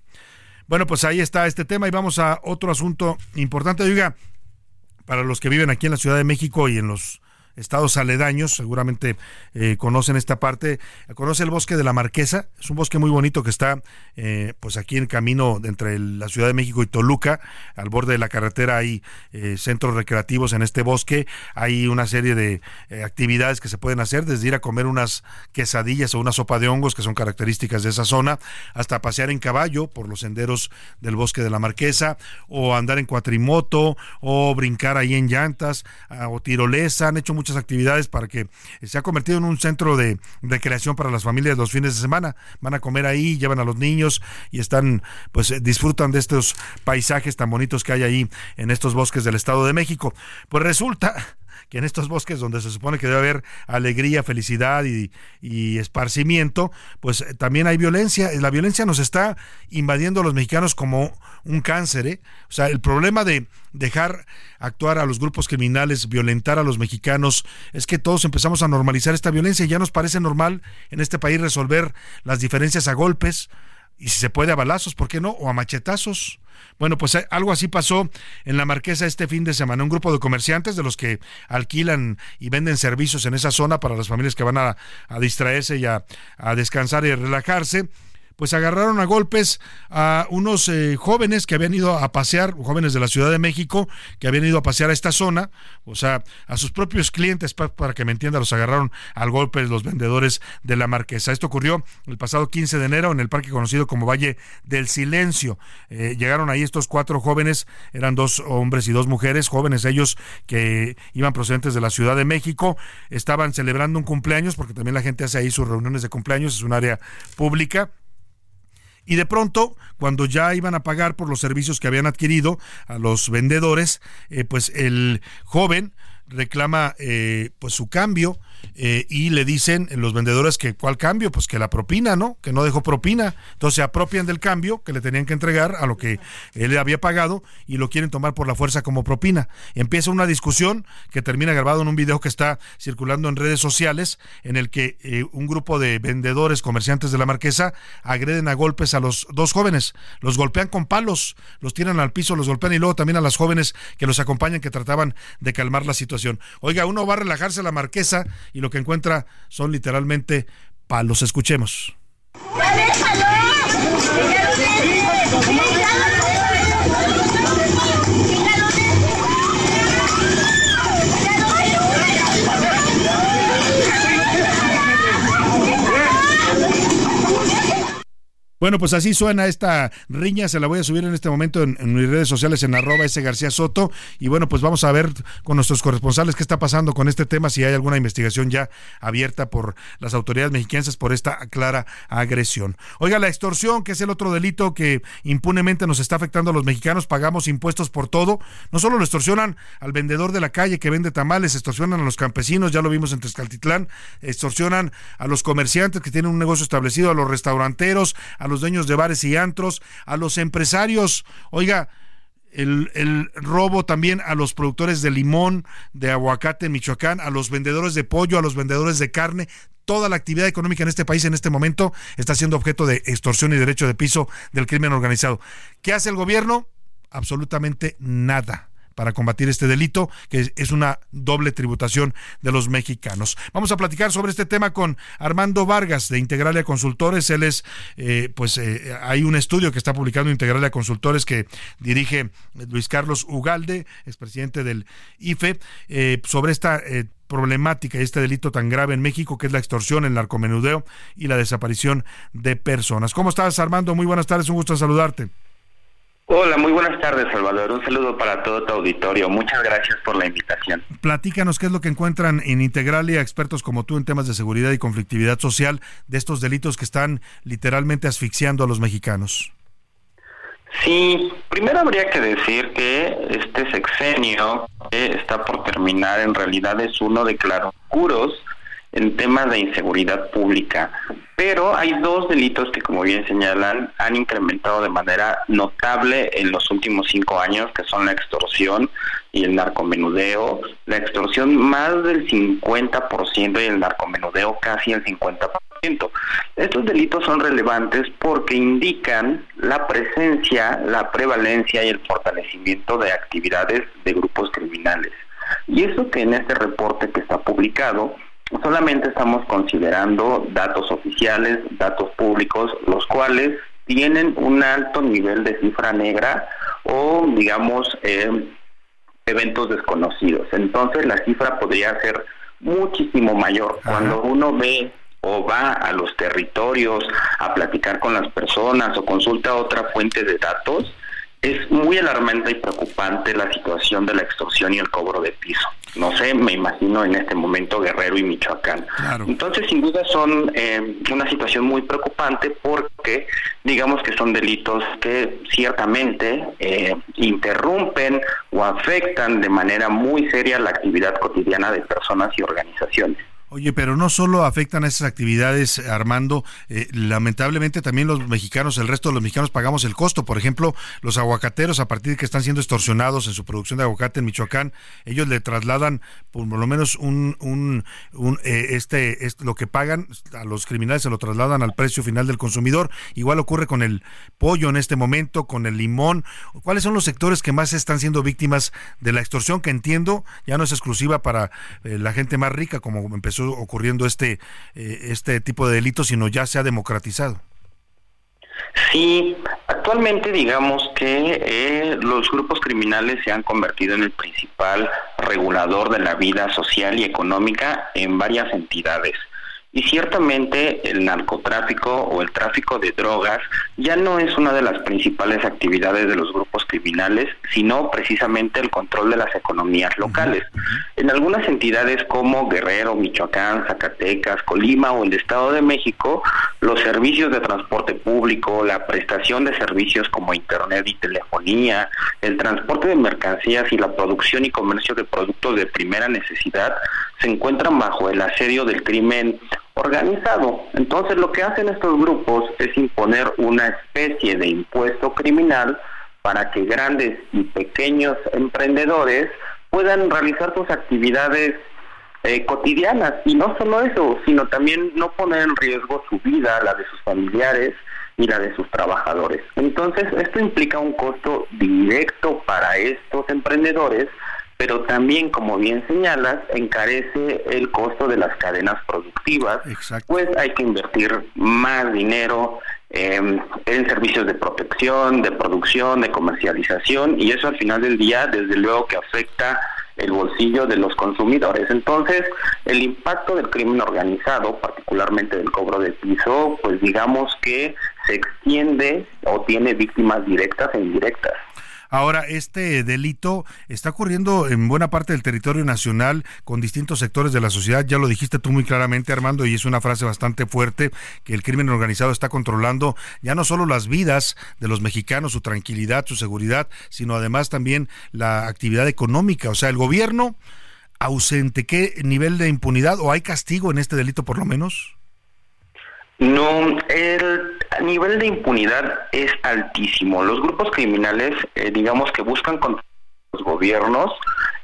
Bueno, pues ahí está este tema y vamos a otro asunto importante. Oiga, para los que viven aquí en la Ciudad de México y en los estados aledaños, seguramente eh, conocen esta parte, conoce el bosque de la Marquesa, es un bosque muy bonito que está eh, pues aquí en camino entre la Ciudad de México y Toluca, al borde de la carretera hay eh, centros recreativos en este bosque, hay una serie de actividades que se pueden hacer, desde ir a comer unas quesadillas o una sopa de hongos que son características de esa zona, hasta pasear en caballo por los senderos del bosque de la Marquesa, o andar en cuatrimoto, o brincar ahí en llantas, o tirolesa, han hecho muchas actividades para que se ha convertido en un centro de recreación para las familias los fines de semana. Van a comer ahí, llevan a los niños y están, pues disfrutan de estos paisajes tan bonitos que hay ahí en estos bosques del Estado de México. Pues resulta en estos bosques donde se supone que debe haber alegría, felicidad y, esparcimiento, pues eh, también hay violencia. La violencia nos está invadiendo a los mexicanos como un cáncer. ¿eh? O sea, el problema de dejar actuar a los grupos criminales, violentar a los mexicanos, es que todos empezamos a normalizar esta violencia y ya nos parece normal en este país resolver las diferencias a golpes y si se puede a balazos, ¿por qué no? O a machetazos. Bueno, pues eh, algo así pasó en la Marquesa este fin de semana. Un grupo de comerciantes de los que alquilan y venden servicios en esa zona para las familias que van a, distraerse y a, a descansar y relajarse pues agarraron a golpes a unos eh, jóvenes que habían ido a pasear, jóvenes de la Ciudad de México, que habían ido a pasear a esta zona, o sea, a sus propios clientes, para que me entienda, los agarraron al golpe los vendedores de la Marquesa. Esto ocurrió el pasado 15 de enero en el parque conocido como Valle del Silencio. Eh, llegaron ahí estos cuatro jóvenes, eran dos hombres y dos mujeres, jóvenes ellos que iban procedentes de la Ciudad de México, estaban celebrando un cumpleaños, porque también la gente hace ahí sus reuniones de cumpleaños, es un área pública y de pronto, cuando ya iban a pagar por los servicios que habían adquirido a los vendedores, eh, pues el joven reclama eh, pues su cambio eh, y le dicen los vendedores que cuál cambio, pues que la propina, ¿no? Que no dejó propina. Entonces se apropian del cambio que le tenían que entregar a lo que él había pagado y lo quieren tomar por la fuerza como propina. Empieza una discusión que termina grabado en un video que está circulando en redes sociales en el que eh, un grupo de vendedores, comerciantes de la marquesa agreden a golpes a los dos jóvenes. Los golpean con palos, los tiran al piso, los golpean y luego también a las jóvenes que los acompañan que trataban de calmar la situación. Oiga, uno va a relajarse a la marquesa y lo que encuentra son literalmente palos. Escuchemos. Bueno, pues así suena esta riña, se la voy a subir en este momento en, mis redes sociales en arroba ese García Soto y bueno, pues vamos a ver con nuestros corresponsales qué está pasando con este tema, si hay alguna investigación ya abierta por las autoridades mexicanas por esta clara agresión. Oiga, la extorsión, que es el otro delito que impunemente nos está afectando a los mexicanos, pagamos impuestos por todo, no solo lo extorsionan al vendedor de la calle que vende tamales, extorsionan a los campesinos, ya lo vimos en Tezcaltitlán, extorsionan a los comerciantes que tienen un negocio establecido, a los restauranteros, a los los dueños de bares y antros, a los empresarios. Oiga, el, el, robo también a los productores de limón, de aguacate en Michoacán, a los vendedores de pollo, a los vendedores de carne. Toda la actividad económica en este país en este momento está siendo objeto de extorsión y derecho de piso del crimen organizado. ¿Qué hace el gobierno? Absolutamente nada para combatir este delito, que es una doble tributación de los mexicanos. Vamos a platicar sobre este tema con Armando Vargas de Integralia Consultores. Él es, eh, pues, eh, hay un estudio que está publicando Integralia Consultores que dirige Luis Carlos Ugalde, expresidente del IFE, eh, sobre esta problemática y este delito tan grave en México que es la extorsión, el narcomenudeo y la desaparición de personas. ¿Cómo estás, Armando? Muy buenas tardes, un gusto saludarte. Hola, muy buenas tardes, Salvador. Un saludo para todo tu auditorio. Muchas gracias por la invitación. Platícanos qué es lo que encuentran en Integralia expertos como tú en temas de seguridad y conflictividad social de estos delitos que están literalmente asfixiando a los mexicanos. Sí, primero habría que decir que este sexenio que está por terminar en realidad es uno de claroscuros en temas de inseguridad pública. Pero hay dos delitos que, como bien señalan, han incrementado de manera notable en los últimos cinco años, que son la extorsión y el narcomenudeo. La extorsión más del 50% y el narcomenudeo casi el 50%. Estos delitos son relevantes porque indican la presencia, la prevalencia y el fortalecimiento de actividades de grupos criminales. Y eso que en este reporte que está publicado solamente estamos considerando datos oficiales, datos públicos, los cuales tienen un alto nivel de cifra negra o, digamos, eh, eventos desconocidos. Entonces la cifra podría ser muchísimo mayor. Cuando uno ve o va a los territorios a platicar con las personas o consulta otra fuente de datos, es muy alarmante y preocupante la situación de la extorsión y el cobro de piso. No sé, me imagino en este momento Guerrero y Michoacán. Entonces, sin duda son eh, una situación muy preocupante porque digamos que son delitos que ciertamente eh, interrumpen o afectan de manera muy seria la actividad cotidiana de personas y organizaciones. Oye, pero no solo afectan a esas actividades, Armando, eh, lamentablemente también los mexicanos, el resto de los mexicanos pagamos el costo. Por ejemplo, los aguacateros, a partir de que están siendo extorsionados en su producción de aguacate en Michoacán, ellos le trasladan por lo menos un, un, eh, este, lo que pagan a los criminales se lo trasladan al precio final del consumidor. Igual ocurre con el pollo en este momento, con el limón. ¿Cuáles son los sectores que más están siendo víctimas de la extorsión? Que entiendo ya no es exclusiva para eh, la gente más rica, como empezó ocurriendo este, eh, este tipo de delitos, sino ya se ha democratizado. Sí, actualmente digamos que eh, los grupos criminales se han convertido en el principal regulador de la vida social y económica en varias entidades. Y ciertamente el narcotráfico o el tráfico de drogas ya no es una de las principales actividades de los grupos criminales, sino precisamente el control de las economías locales. En algunas entidades como Guerrero, Michoacán, Zacatecas, Colima o el Estado de México, los servicios de transporte público, la prestación de servicios como Internet y telefonía, el transporte de mercancías y la producción y comercio de productos de primera necesidad se encuentran bajo el asedio del crimen organizado. Entonces lo que hacen estos grupos es imponer una especie de impuesto criminal para que grandes y pequeños emprendedores puedan realizar sus actividades eh, cotidianas. Y no solo eso, sino también no poner en riesgo su vida, la de sus familiares y la de sus trabajadores. Entonces esto implica un costo directo para estos emprendedores pero también, como bien señalas, encarece el costo de las cadenas productivas, pues hay que invertir más dinero em, en servicios de protección, de producción, de comercialización, y eso al final del día, desde luego que afecta el bolsillo de los consumidores. Entonces, el impacto del crimen organizado, particularmente del cobro de piso, pues digamos que se extiende o tiene víctimas directas e indirectas. Ahora, este delito está ocurriendo en buena parte del territorio nacional con distintos sectores de la sociedad. Ya lo dijiste tú muy claramente, Armando, y es una frase bastante fuerte, que el crimen organizado está controlando ya no solo las vidas de los mexicanos, su tranquilidad, su seguridad, sino además también la actividad económica. O sea, el gobierno ausente, ¿qué nivel de impunidad o hay castigo en este delito por lo menos? No, el nivel de impunidad es altísimo. Los grupos criminales, eh, digamos que buscan contra los gobiernos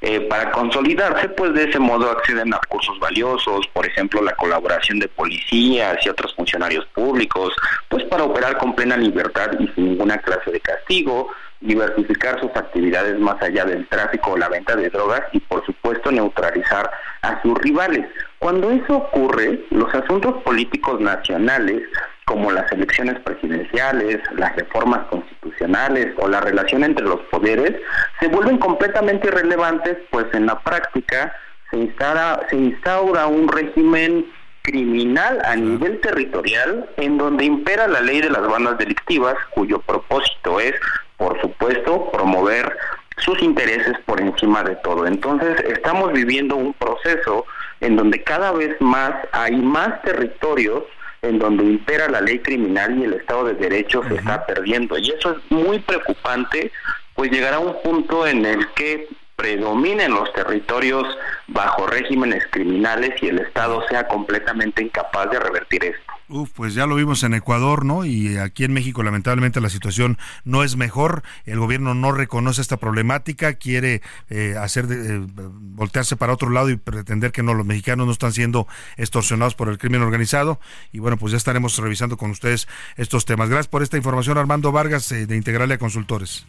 eh, para consolidarse, pues de ese modo acceden a recursos valiosos, por ejemplo, la colaboración de policías y otros funcionarios públicos, pues para operar con plena libertad y sin ninguna clase de castigo, diversificar sus actividades más allá del tráfico o la venta de drogas y por supuesto neutralizar a sus rivales. Cuando eso ocurre, los asuntos políticos nacionales como las elecciones presidenciales, las reformas constitucionales o la relación entre los poderes se vuelven completamente irrelevantes, pues en la práctica se instaura, se instaura un régimen criminal a nivel territorial en donde impera la ley de las bandas delictivas cuyo propósito es por supuesto, promover sus intereses por encima de todo. Entonces, estamos viviendo un proceso en donde cada vez más hay más territorios en donde impera la ley criminal y el Estado de Derecho se está perdiendo. Y eso es muy preocupante, pues llegará un punto en el que predominen los territorios bajo regímenes criminales y el Estado sea completamente incapaz de revertir esto. Uf, pues ya lo vimos en Ecuador, ¿no? Y aquí en México lamentablemente la situación no es mejor. El gobierno no reconoce esta problemática, quiere eh, hacer eh, voltearse para otro lado y pretender que no los mexicanos no están siendo extorsionados por el crimen organizado. Y bueno, pues ya estaremos revisando con ustedes estos temas. Gracias por esta información, Armando Vargas eh, de Integralia Consultores.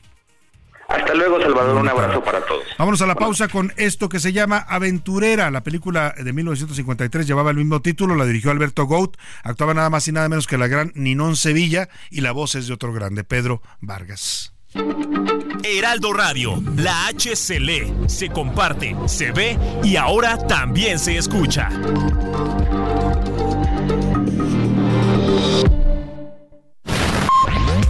Hasta luego, Salvador. Un abrazo para todos. Vámonos a la pausa con esto que se llama Aventurera. La película de 1953 llevaba el mismo título, la dirigió Alberto Gout. Actuaba nada más y nada menos que la gran Ninón Sevilla y la voz es de otro grande, Pedro Vargas. Heraldo Radio, la H se lee, se comparte, se ve y ahora también se escucha.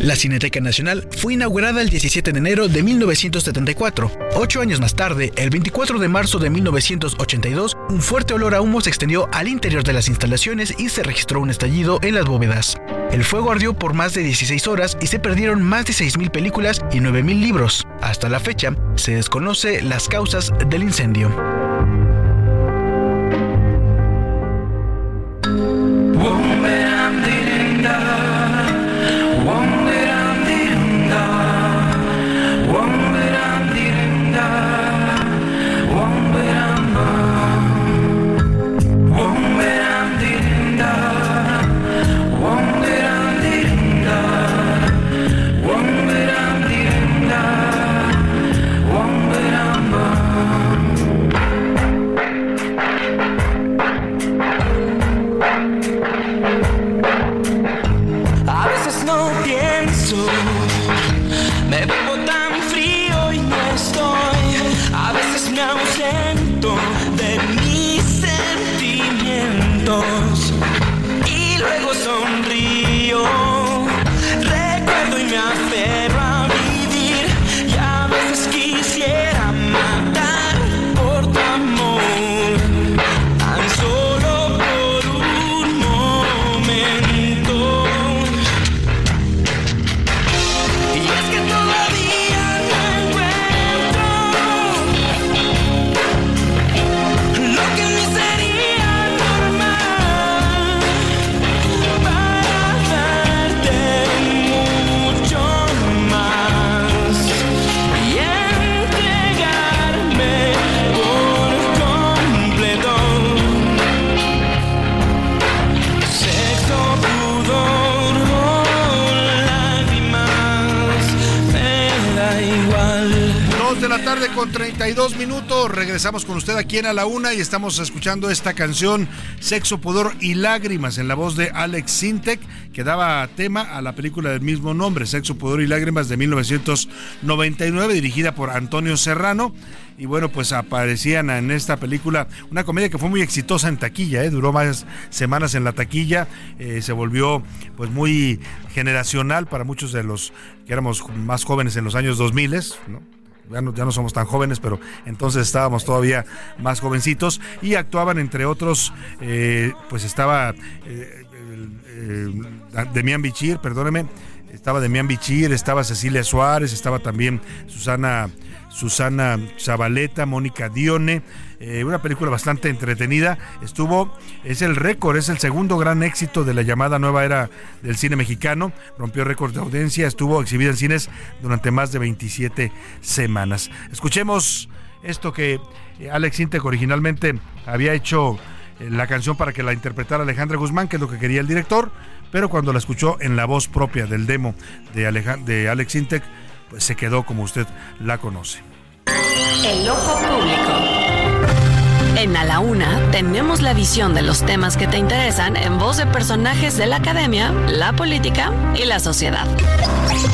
La Cineteca Nacional fue inaugurada el 17 de enero de 1974. Ocho años más tarde, el 24 de marzo de 1982, un fuerte olor a humo se extendió al interior de las instalaciones y se registró un estallido en las bóvedas. El fuego ardió por más de 16 horas y se perdieron más de 6.000 películas y 9.000 libros. Hasta la fecha, se desconoce las causas del incendio. Regresamos con usted aquí en A la Una y estamos escuchando esta canción Sexo, Pudor y Lágrimas en la voz de Alex Sintek que daba tema a la película del mismo nombre, Sexo, Pudor y Lágrimas de 1999 dirigida por Antonio Serrano. Y bueno, pues aparecían en esta película una comedia que fue muy exitosa en taquilla, ¿eh? duró más semanas en la taquilla, eh, se volvió pues muy generacional para muchos de los que éramos más jóvenes en los años 2000, ¿no? Ya no, ya no, somos tan jóvenes, pero entonces estábamos todavía más jovencitos y actuaban entre otros, eh, pues estaba eh, eh, Demian Bichir, perdóneme, estaba Demian Bichir, estaba Cecilia Suárez, estaba también Susana Susana Zabaleta, Mónica Dione, eh, una película bastante entretenida. Estuvo, es el récord, es el segundo gran éxito de la llamada nueva era del cine mexicano. Rompió récord de audiencia, estuvo exhibida en cines durante más de 27 semanas. Escuchemos esto que eh, Alex Intec originalmente había hecho eh, la canción para que la interpretara Alejandra Guzmán, que es lo que quería el director, pero cuando la escuchó en la voz propia del demo de, de Alex Intec, pues se quedó como usted la conoce. El ojo público. En A la Una tenemos la visión de los temas que te interesan en voz de personajes de la academia, la política y la sociedad.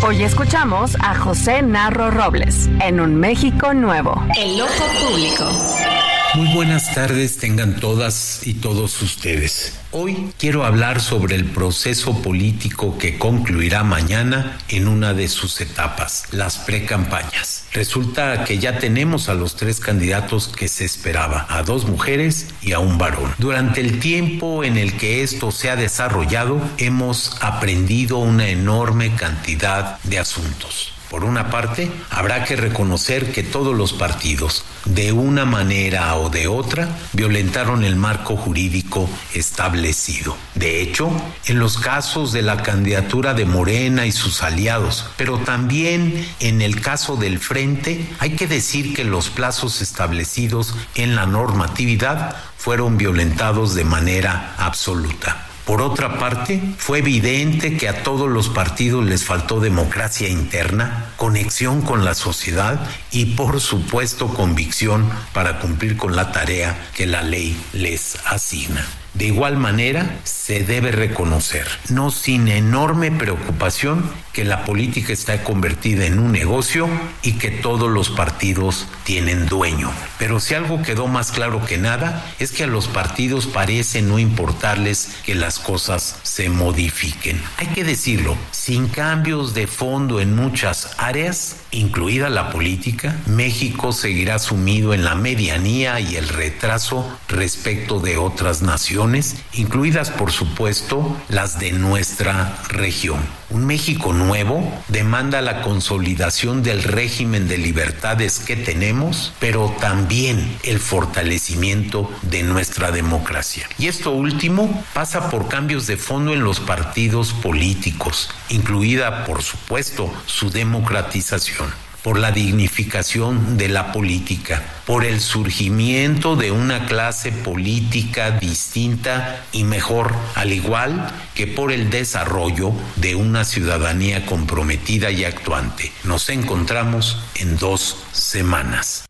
Hoy escuchamos a José Narro Robles en Un México Nuevo. El ojo público. Muy buenas tardes tengan todas y todos ustedes. Hoy quiero hablar sobre el proceso político que concluirá mañana en una de sus etapas, las precampañas. Resulta que ya tenemos a los tres candidatos que se esperaba, a dos mujeres y a un varón. Durante el tiempo en el que esto se ha desarrollado, hemos aprendido una enorme cantidad de asuntos. Por una parte, habrá que reconocer que todos los partidos, de una manera o de otra, violentaron el marco jurídico establecido. De hecho, en los casos de la candidatura de Morena y sus aliados, pero también en el caso del Frente, hay que decir que los plazos establecidos en la normatividad fueron violentados de manera absoluta. Por otra parte, fue evidente que a todos los partidos les faltó democracia interna, conexión con la sociedad y por supuesto convicción para cumplir con la tarea que la ley les asigna. De igual manera, se debe reconocer, no sin enorme preocupación, que la política está convertida en un negocio y que todos los partidos tienen dueño. Pero si algo quedó más claro que nada, es que a los partidos parece no importarles que las cosas se modifiquen. Hay que decirlo, sin cambios de fondo en muchas áreas, incluida la política, México seguirá sumido en la medianía y el retraso respecto de otras naciones, incluidas por supuesto las de nuestra región. Un México nuevo demanda la consolidación del régimen de libertades que tenemos, pero también el fortalecimiento de nuestra democracia. Y esto último pasa por cambios de fondo en los partidos políticos, incluida, por supuesto, su democratización por la dignificación de la política, por el surgimiento de una clase política distinta y mejor, al igual que por el desarrollo de una ciudadanía comprometida y actuante. Nos encontramos en dos semanas.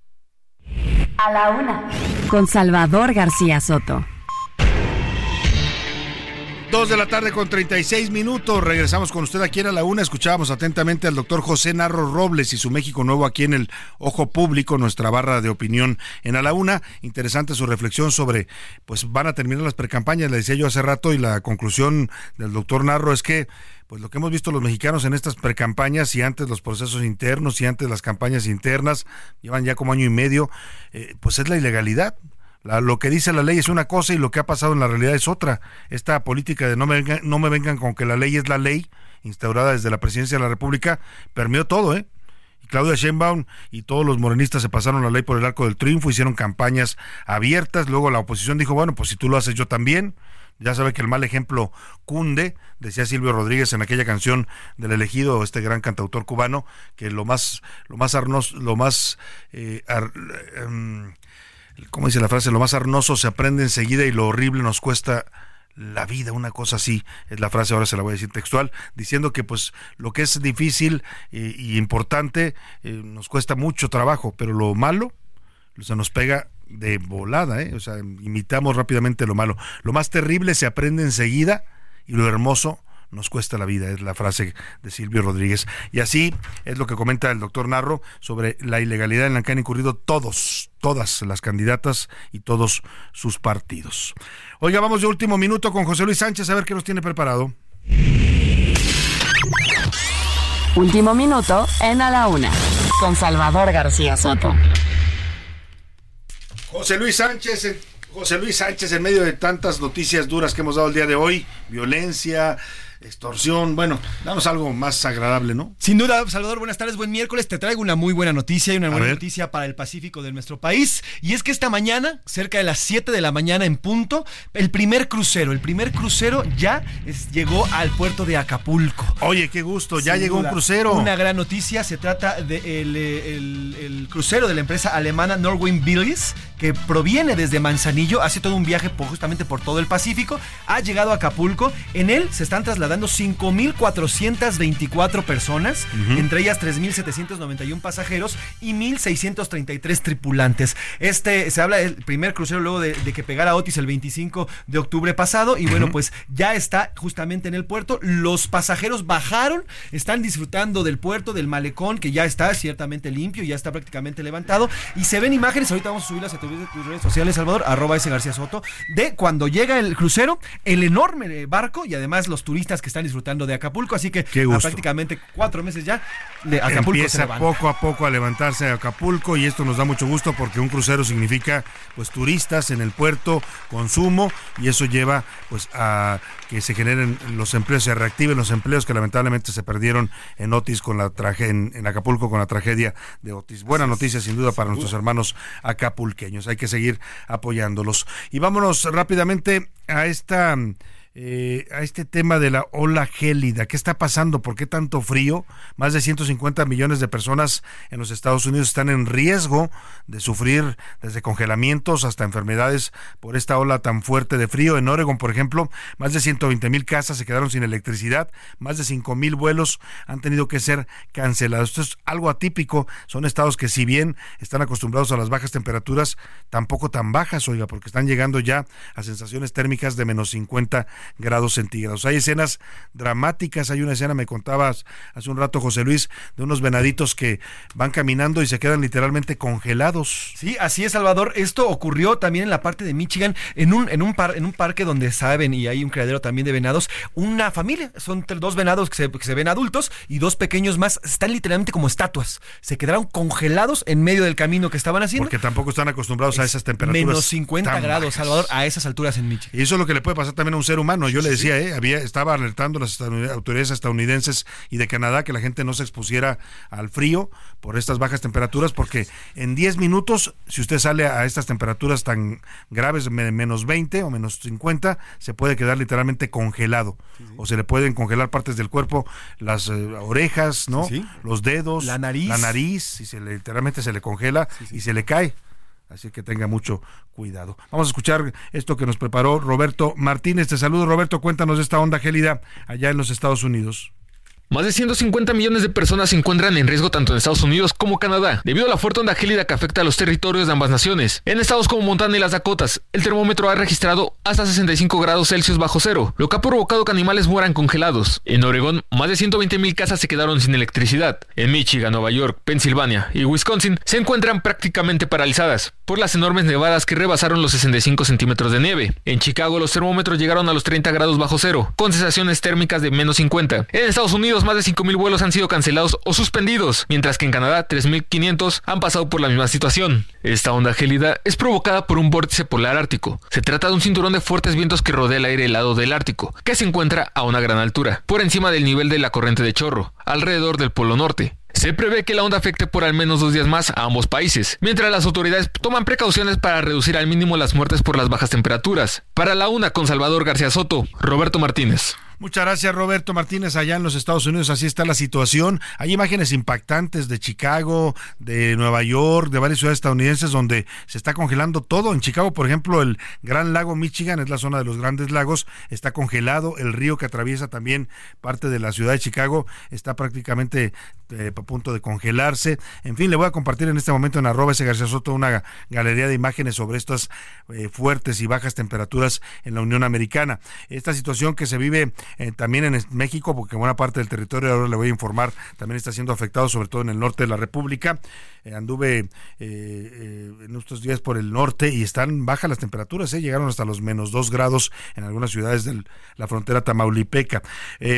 A la una. Con Salvador García Soto. Dos de la tarde con 36 minutos. Regresamos con usted aquí a la una. Escuchábamos atentamente al doctor José Narro Robles y su México Nuevo aquí en el Ojo Público, nuestra barra de opinión en a la una. Interesante su reflexión sobre, pues van a terminar las precampañas, le decía yo hace rato, y la conclusión del doctor Narro es que pues lo que hemos visto los mexicanos en estas precampañas y antes los procesos internos y antes las campañas internas, llevan ya como año y medio, eh, pues es la ilegalidad lo que dice la ley es una cosa y lo que ha pasado en la realidad es otra. Esta política de no me vengan, no me vengan con que la ley es la ley, instaurada desde la presidencia de la República, permeó todo, ¿eh? Y Claudia Sheinbaum y todos los morenistas se pasaron la ley por el arco del triunfo, hicieron campañas abiertas, luego la oposición dijo, bueno, pues si tú lo haces yo también. Ya sabe que el mal ejemplo cunde, decía Silvio Rodríguez en aquella canción del elegido, este gran cantautor cubano, que lo más, lo más arnos, lo más eh, em, como dice la frase, lo más arnoso se aprende enseguida y lo horrible nos cuesta la vida, una cosa así, es la frase, ahora se la voy a decir textual, diciendo que pues lo que es difícil y importante eh, nos cuesta mucho trabajo, pero lo malo se nos pega de volada, ¿eh? o sea, imitamos rápidamente lo malo. Lo más terrible se aprende enseguida y lo hermoso nos cuesta la vida, es la frase de Silvio Rodríguez. Y así es lo que comenta el doctor Narro sobre la ilegalidad en la que han incurrido todos, todas las candidatas y todos sus partidos. Oiga, vamos de último minuto con José Luis Sánchez a ver qué nos tiene preparado. Último minuto en A la Una, con Salvador García Soto. José Luis Sánchez, José Luis Sánchez, en medio de tantas noticias duras que hemos dado el día de hoy, violencia, extorsión. Bueno, danos algo más agradable, ¿no? Sin duda, Salvador, buenas tardes, buen miércoles. Te traigo una muy buena noticia y una buena noticia para el Pacífico de nuestro país. Y es que esta mañana, cerca de las 7 de la mañana en punto, el primer crucero, el primer crucero ya llegó al puerto de Acapulco. Oye, qué gusto, ya llegó un crucero. Una gran noticia, se trata del de el, crucero de la empresa alemana Norwin Billis, que proviene desde Manzanillo, hace todo un viaje justamente por todo el Pacífico, ha llegado a Acapulco. En él se están trasladando trasladando 5.424 personas, entre ellas 3.791 pasajeros y 1.633 tripulantes. Este se habla del primer crucero luego de, que pegara Otis el 25 de octubre pasado y bueno, pues ya está justamente en el puerto. Los pasajeros bajaron, están disfrutando del puerto, del malecón, que ya está ciertamente limpio, ya está prácticamente levantado y se ven imágenes, ahorita vamos a subirlas a tus redes sociales, Salvador, arroba ese García Soto, de cuando llega el crucero, el enorme barco y además los turistas que están disfrutando de Acapulco, así que a prácticamente cuatro meses ya de Acapulco empieza poco a poco a levantarse Acapulco y esto nos da mucho gusto porque un crucero significa pues turistas en el puerto, consumo y eso lleva pues a que se generen los empleos, se reactiven los empleos que lamentablemente se perdieron en Otis con la tragedia en, Acapulco con la tragedia de Otis. Buena noticia sin duda para nuestros hermanos acapulqueños. Hay que seguir apoyándolos. Y vámonos rápidamente a esta eh, a este tema de la ola gélida. ¿Qué está pasando? ¿Por qué tanto frío? Más de 150 millones de personas en los Estados Unidos están en riesgo de sufrir desde congelamientos hasta enfermedades por esta ola tan fuerte de frío. En Oregon, por ejemplo, más de 120 mil casas se quedaron sin electricidad, más de 5 mil vuelos han tenido que ser cancelados. Esto es algo atípico. Son estados que si bien están acostumbrados a las bajas temperaturas, tampoco tan bajas, oiga, porque están llegando ya a sensaciones térmicas de menos 50 grados centígrados. Hay escenas dramáticas, hay una escena, me contabas hace un rato José Luis, de unos venaditos que van caminando y se quedan literalmente congelados. Sí, así es Salvador. Esto ocurrió también en la parte de Michigan, en un, en un, par, en un parque donde saben y hay un criadero también de venados. Una familia, son dos venados que se, que se ven adultos y dos pequeños más, están literalmente como estatuas. Se quedaron congelados en medio del camino que estaban haciendo. Porque tampoco están acostumbrados a esas temperaturas. Menos 50 grados, Salvador, a esas alturas en Michigan. Y eso es lo que le puede pasar también a un ser humano yo le decía, eh, había, estaba alertando a las autoridades estadounidenses y de Canadá que la gente no se expusiera al frío por estas bajas temperaturas, porque en 10 minutos, si usted sale a estas temperaturas tan graves, menos 20 o menos 50, se puede quedar literalmente congelado. O se le pueden congelar partes del cuerpo, las eh, orejas, ¿no? Los dedos, la nariz. La nariz, y se literalmente se le congela y se le cae. Así que tenga mucho cuidado. Vamos a escuchar esto que nos preparó Roberto Martínez. Te saludo, Roberto. Cuéntanos de esta onda gélida allá en los Estados Unidos. Más de 150 millones de personas se encuentran en riesgo tanto en Estados Unidos como Canadá, debido a la fuerte onda gélida que afecta a los territorios de ambas naciones. En estados como Montana y las Dakotas, el termómetro ha registrado hasta 65 grados Celsius bajo cero, lo que ha provocado que animales mueran congelados. En Oregón, más de 120 mil casas se quedaron sin electricidad. En Michigan, Nueva York, Pensilvania y Wisconsin se encuentran prácticamente paralizadas por las enormes nevadas que rebasaron los 65 centímetros de nieve. En Chicago, los termómetros llegaron a los 30 grados bajo cero, con sensaciones térmicas de menos 50. En Estados Unidos, más de 5.000 vuelos han sido cancelados o suspendidos, mientras que en Canadá 3.500 han pasado por la misma situación. Esta onda gélida es provocada por un vórtice polar ártico. Se trata de un cinturón de fuertes vientos que rodea el aire helado del Ártico, que se encuentra a una gran altura, por encima del nivel de la corriente de chorro, alrededor del Polo Norte. Se prevé que la onda afecte por al menos dos días más a ambos países, mientras las autoridades toman precauciones para reducir al mínimo las muertes por las bajas temperaturas. Para la una con Salvador García Soto, Roberto Martínez. Muchas gracias Roberto Martínez allá en los Estados Unidos. Así está la situación. Hay imágenes impactantes de Chicago, de Nueva York, de varias ciudades estadounidenses donde se está congelando todo. En Chicago, por ejemplo, el Gran Lago Michigan es la zona de los grandes lagos, está congelado. El río que atraviesa también parte de la ciudad de Chicago está prácticamente eh, a punto de congelarse. En fin, le voy a compartir en este momento en arroba ese Soto una galería de imágenes sobre estas eh, fuertes y bajas temperaturas en la Unión Americana. Esta situación que se vive eh, también en México, porque buena parte del territorio, ahora le voy a informar, también está siendo afectado, sobre todo en el norte de la República. Eh, anduve en estos días por el norte y están bajas las temperaturas, llegaron hasta los menos dos grados en algunas ciudades de la frontera tamaulipeca.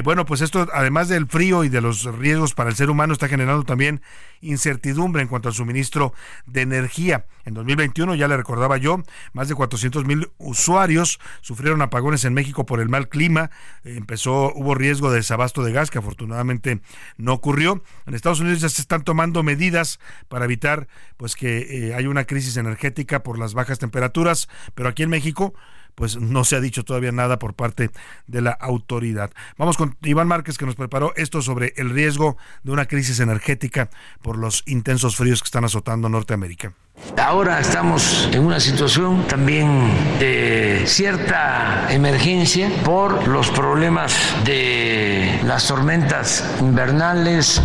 bueno, pues esto, además del frío y de los riesgos para el ser humano, está generando también incertidumbre en cuanto al suministro de energía. En 2021, ya le recordaba yo, más de 400 mil usuarios sufrieron apagones en México por el mal clima. Empezó, hubo riesgo de desabasto de gas, que afortunadamente no ocurrió. En Estados Unidos ya se están tomando medidas para evitar pues que eh, haya una crisis energética por las bajas temperaturas, pero aquí en México pues no se ha dicho todavía nada por parte de la autoridad. Vamos con Iván Márquez que nos preparó esto sobre el riesgo de una crisis energética por los intensos fríos que están azotando Norteamérica. Ahora estamos en una situación también de cierta emergencia por los problemas de las tormentas invernales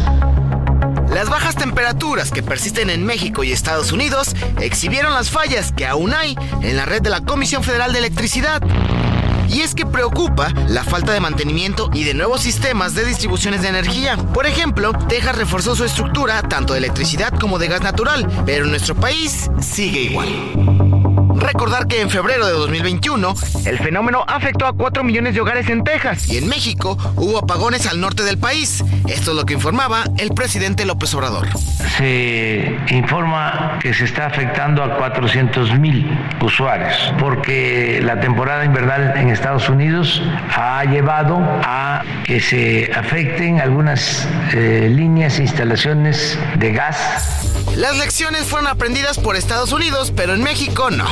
las bajas temperaturas que persisten en México y Estados Unidos exhibieron las fallas que aún hay en la red de la Comisión Federal de Electricidad. Y es que preocupa la falta de mantenimiento y de nuevos sistemas de distribuciones de energía. Por ejemplo, Texas reforzó su estructura tanto de electricidad como de gas natural, pero nuestro país sigue igual. Recordar que en febrero de 2021 el fenómeno afectó a 4 millones de hogares en Texas y en México hubo apagones al norte del país. Esto es lo que informaba el presidente López Obrador. Se informa que se está afectando a 400 mil usuarios porque la temporada invernal en Estados Unidos ha llevado a que se afecten algunas eh, líneas e instalaciones de gas. Las lecciones fueron aprendidas por Estados Unidos, pero en México no.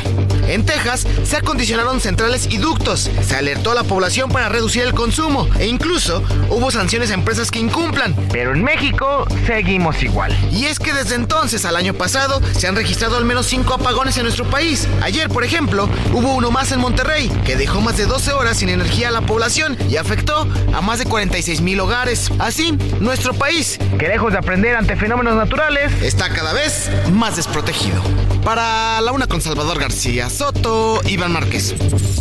En Texas se acondicionaron centrales y ductos, se alertó a la población para reducir el consumo e incluso hubo sanciones a empresas que incumplan. Pero en México seguimos igual. Y es que desde entonces al año pasado se han registrado al menos 5 apagones en nuestro país. Ayer, por ejemplo, hubo uno más en Monterrey que dejó más de 12 horas sin energía a la población y afectó a más de 46 mil hogares. Así, nuestro país, que lejos de aprender ante fenómenos naturales, está cada vez más desprotegido. Para la una con Salvador García Soto, Iván Márquez.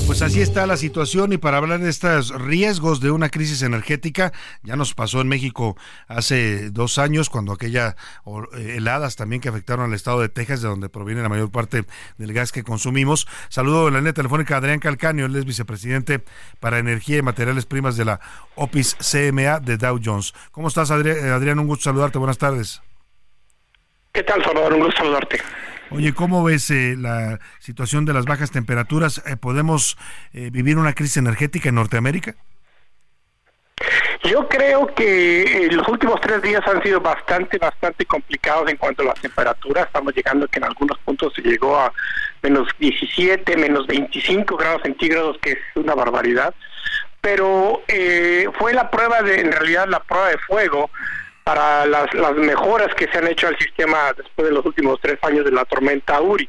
Pues así está la situación y para hablar de estos riesgos de una crisis energética, ya nos pasó en México hace dos años cuando aquella eh, heladas también que afectaron al estado de Texas, de donde proviene la mayor parte del gas que consumimos. Saludo en la línea telefónica a Adrián Calcaño, él es vicepresidente para energía y materiales primas de la OPIS CMA de Dow Jones. ¿Cómo estás, Adrián? Un gusto saludarte. Buenas tardes. ¿Qué tal, Salvador? Un gusto saludarte. Oye, ¿cómo ves eh, la situación de las bajas temperaturas? Eh, ¿Podemos eh, vivir una crisis energética en Norteamérica? Yo creo que los últimos tres días han sido bastante, bastante complicados en cuanto a las temperaturas. Estamos llegando que en algunos puntos se llegó a menos 17, menos 25 grados centígrados, que es una barbaridad. Pero fue la prueba de, en realidad, la prueba de fuego para las, las mejoras que se han hecho al sistema después de los últimos tres años de la tormenta Uri.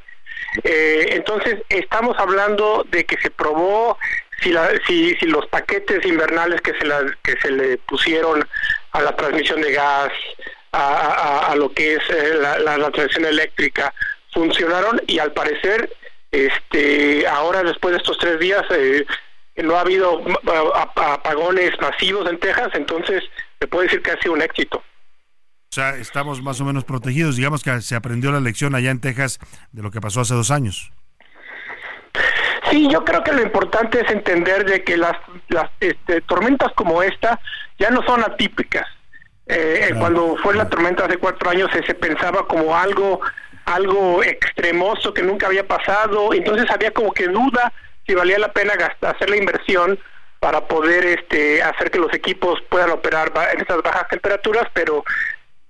Eh, entonces, estamos hablando de que se probó si, la, si, si los paquetes invernales que se, la, que se le pusieron a la transmisión de gas, a, lo que es eh, la, la, transmisión eléctrica, funcionaron y al parecer, este, ahora después de estos tres días, eh, no ha habido apagones masivos en Texas, entonces se puede decir que ha sido un éxito. Sea, estamos más o menos protegidos. Digamos que se aprendió la lección allá en Texas de lo que pasó hace dos años. Sí, yo creo que lo importante es entender de que las, las este, tormentas como esta ya no son atípicas. Eh, Cuando fue la tormenta hace cuatro años se, se pensaba como algo algo extremoso que nunca había pasado, entonces había como que duda si valía la pena gastar, hacer la inversión para poder este, hacer que los equipos puedan operar en estas bajas temperaturas, pero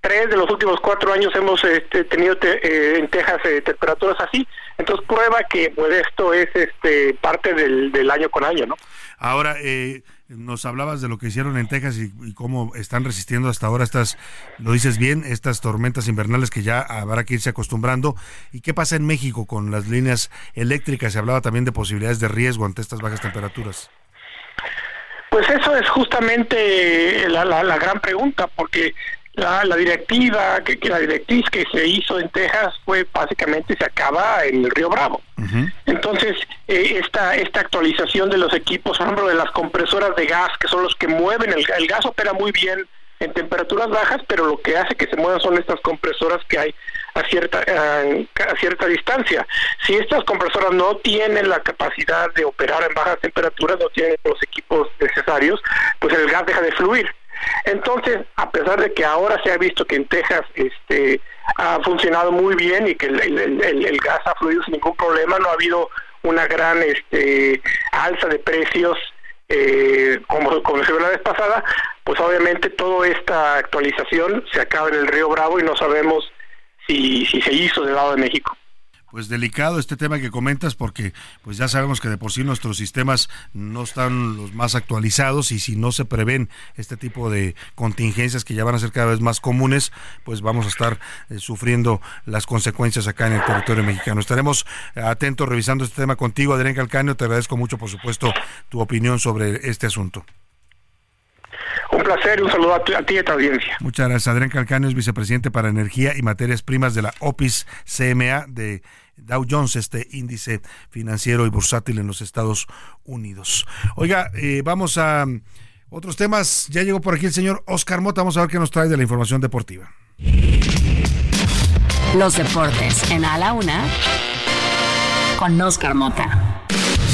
tres de los últimos cuatro años hemos este, tenido eh, en Texas eh, temperaturas así, entonces prueba que pues esto es este parte del, año con año, ¿no? Ahora, eh, nos hablabas de lo que hicieron en Texas y, cómo están resistiendo hasta ahora estas, lo dices bien, estas tormentas invernales que ya habrá que irse acostumbrando. ¿Y qué pasa en México con las líneas eléctricas? Se hablaba también de posibilidades de riesgo ante estas bajas temperaturas. Pues eso es justamente la, la gran pregunta, porque la, directiva, que, la directriz que se hizo en Texas fue básicamente se acaba en el río Bravo. Entonces, eh, esta, esta actualización de los equipos, por ejemplo, de las compresoras de gas, que son los que mueven, el, el gas opera muy bien en temperaturas bajas, pero lo que hace que se muevan son estas compresoras que hay a cierta a cierta distancia. Si estas compresoras no tienen la capacidad de operar en bajas temperaturas, no tienen los equipos necesarios, pues el gas deja de fluir. Entonces, a pesar de que ahora se ha visto que en Texas este, ha funcionado muy bien y que el, gas ha fluido sin ningún problema, no ha habido una gran este, alza de precios eh, como, como se vio la vez pasada, pues obviamente toda esta actualización se acaba en el río Bravo y no sabemos si, si se hizo del lado de México pues delicado este tema que comentas porque pues ya sabemos que de por sí nuestros sistemas no están los más actualizados y si no se prevén este tipo de contingencias que ya van a ser cada vez más comunes, pues vamos a estar eh, sufriendo las consecuencias acá en el territorio mexicano. Estaremos atentos revisando este tema contigo, Adrián Calcaño, te agradezco mucho por supuesto tu opinión sobre este asunto. Un placer y un saludo a, ti y a tu audiencia. Muchas gracias. Adrián Calcaño es vicepresidente para Energía y Materias Primas de la OPIS CMA de Dow Jones, este índice financiero y bursátil en los Estados Unidos. Oiga, eh, vamos a mm, otros temas. Ya llegó por aquí el señor Oscar Mota. Vamos a ver qué nos trae de la información deportiva. Los deportes en A la Una con Oscar Mota.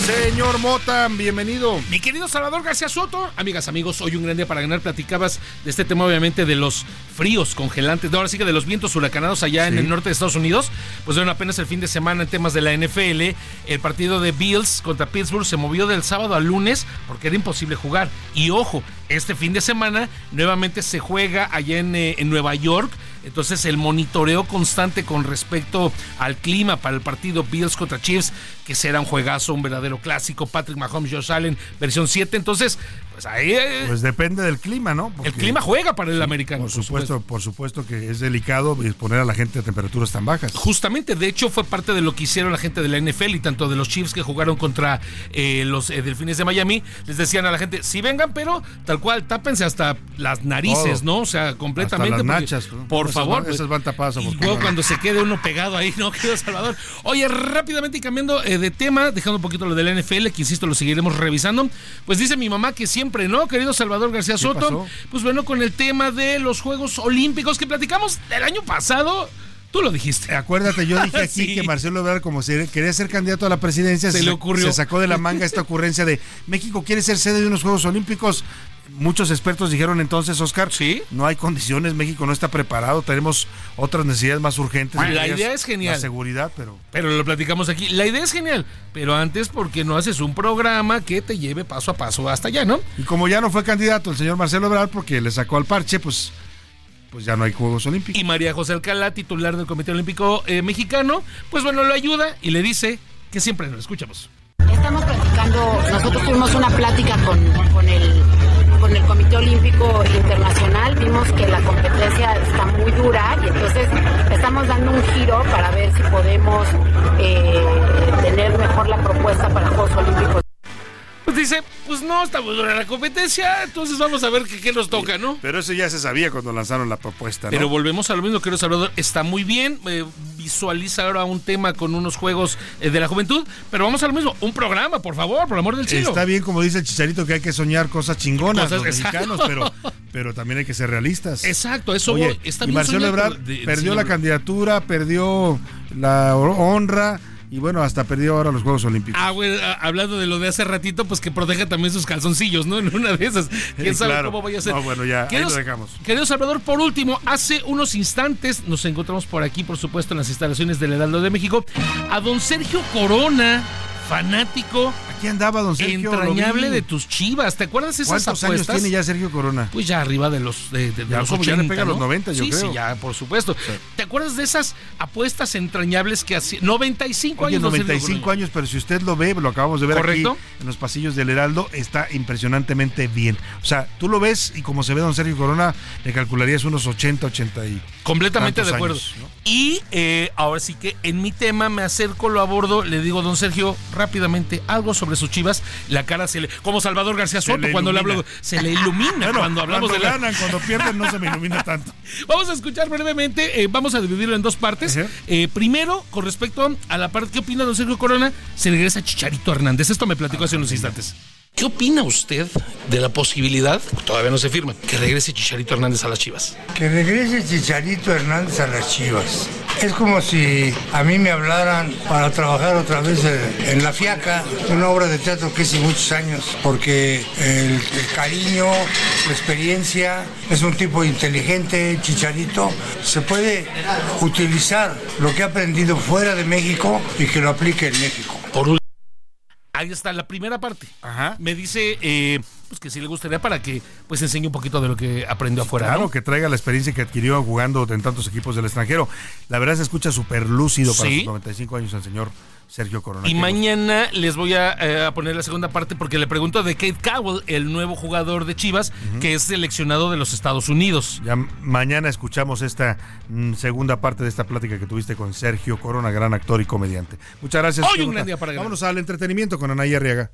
Señor Mota, bienvenido. Mi querido Salvador García Soto, amigas, amigos, hoy un gran día para ganar. Platicabas de este tema, obviamente, de los fríos congelantes, ahora sí que de los vientos huracanados allá en el norte de Estados Unidos. Pues bueno, apenas el fin de semana en temas de la NFL, el partido de Bills contra Pittsburgh se movió del sábado al lunes porque era imposible jugar. Y ojo, este fin de semana nuevamente se juega allá en, eh, en Nueva York. Entonces el monitoreo constante con respecto al clima para el partido Bills contra Chiefs, que será un juegazo, un verdadero clásico. Patrick Mahomes, Josh Allen, versión 7. Entonces, pues ahí... Eh, pues depende del clima, ¿no? el clima juega para el americano. Por supuesto, por supuesto, que es delicado exponer a la gente a temperaturas tan bajas. Justamente, de hecho, fue parte de lo que hicieron la gente de la NFL y tanto de los Chiefs que jugaron contra eh, los eh, Delfines de Miami. Les decían a la gente, sí vengan, pero tal cual, tápense hasta las narices, ¿no? O sea, completamente. Hasta las nachas, por favor. Esas pues, van tapadas. Y luego cuando se quede uno pegado ahí, ¿no? Querido Salvador. Oye, rápidamente y cambiando eh, de tema, dejando un poquito lo de la NFL, que insisto, lo seguiremos revisando. Pues dice mi mamá que siempre, ¿no? Querido Salvador García Soto. Pues bueno, con el tema de los Juegos Olímpicos que platicamos del año pasado. Tú lo dijiste. Acuérdate, yo dije aquí que Marcelo Ebrard, como se quería ser candidato a la presidencia, se, le ocurrió. Se sacó de la manga esta ocurrencia de México quiere ser sede de unos Juegos Olímpicos muchos expertos dijeron entonces, Oscar, ¿Sí? no hay condiciones, México no está preparado, tenemos otras necesidades más urgentes. la idea es genial. La seguridad, pero... Pero lo platicamos aquí. La idea es genial, pero antes porque no haces un programa que te lleve paso a paso hasta allá, ¿no? Y como ya no fue candidato el señor Marcelo Ebrard porque le sacó al parche, pues pues ya no hay Juegos Olímpicos. Y María José Alcalá, titular del Comité Olímpico eh, Mexicano, pues bueno, lo ayuda y le dice que siempre lo escuchamos. Estamos platicando, nosotros tuvimos una plática con, con el con el Comité Olímpico Internacional vimos que la competencia está muy dura y entonces estamos dando un giro para ver si podemos eh, tener mejor la propuesta para Juegos Olímpicos pues dice, pues no, está muy dura la competencia, entonces vamos a ver qué, nos toca, ¿no? Pero eso ya se sabía cuando lanzaron la propuesta, ¿no? Pero volvemos a lo mismo, querido Salvador, está muy bien, eh, visualiza ahora un tema con unos juegos eh, de la juventud, pero vamos a lo mismo, un programa, por favor, por amor del cielo. Está bien, como dice el Chicharito, que hay que soñar cosas chingonas los mexicanos, pero, pero también hay que ser realistas. Exacto, eso está bien Y Marcelo Ebrard perdió la candidatura, perdió la honra y bueno, hasta perdió ahora los Juegos Olímpicos. Ah, bueno, hablando de lo de hace ratito, pues que proteja también sus calzoncillos, ¿no? En una de esas. ¿Quién sabe cómo vaya a ser? No, bueno, ya, ahí lo dejamos. Querido Salvador, por último, hace unos instantes nos encontramos por aquí, por supuesto, en las instalaciones del Heraldo de México, a don Sergio Corona fanático Aquí andaba don Sergio. entrañable de tus chivas. ¿Te acuerdas esas ¿Cuántos apuestas? años tiene ya Sergio Corona? Pues ya arriba de los, de, de- de Ya los como ya 80, le pega ¿no? los 90, yo sí, creo. Sí, ya, por supuesto. ¿Te acuerdas de esas apuestas entrañables que hacía? 95 Oye, años. don Sergio 95 Corona. años, pero si usted lo ve, lo acabamos de ver ¿Correcto? aquí en los pasillos del Heraldo, está impresionantemente bien. O sea, tú lo ves y como se ve don Sergio Corona, le calcularías unos 80, 80 y Completamente de acuerdo. años, ¿no? Y eh, ahora sí que en mi tema me acerco, lo abordo, le digo, don Sergio, rápidamente, algo sobre sus chivas. La cara se le. Como Salvador García Soto, cuando le hablo, se le ilumina Bueno, cuando hablamos cuando de la. ganan, cuando pierden no se me ilumina tanto. Vamos a escuchar brevemente, eh, vamos a dividirlo en dos partes. Eh, primero, con respecto a la parte, ¿qué opina don Sergio Corona? Se regresa Chicharito Hernández. Esto me platicó hace unos instantes. ¿Qué opina usted de la posibilidad, todavía no se firma, que regrese Chicharito Hernández a las Chivas? Que regrese Chicharito Hernández a las Chivas. Es como si a mí me hablaran para trabajar otra vez en La Fiaca, una obra de teatro que hice muchos años, porque el, el cariño, la experiencia, es un tipo inteligente, Chicharito, se puede utilizar lo que ha aprendido fuera de México y que lo aplique en México. Por un- Ahí está la primera parte. Me dice eh, pues que sí le gustaría para que pues enseñe un poquito de lo que aprendió afuera. Claro, ¿no? que traiga la experiencia que adquirió jugando en tantos equipos del extranjero. La verdad se escucha súper lúcido para Sí. sus 95 años el señor Sergio Corona. Y mañana les voy a, eh, a poner la segunda parte porque le pregunto de Kate Cowell, el nuevo jugador de Chivas, que es seleccionado de los Estados Unidos. Ya mañana escuchamos esta mm, segunda parte de esta plática que tuviste con Sergio Corona, gran actor y comediante. Muchas gracias. Hoy un gran día para ganar. Vámonos al entretenimiento con Anaya Arriaga.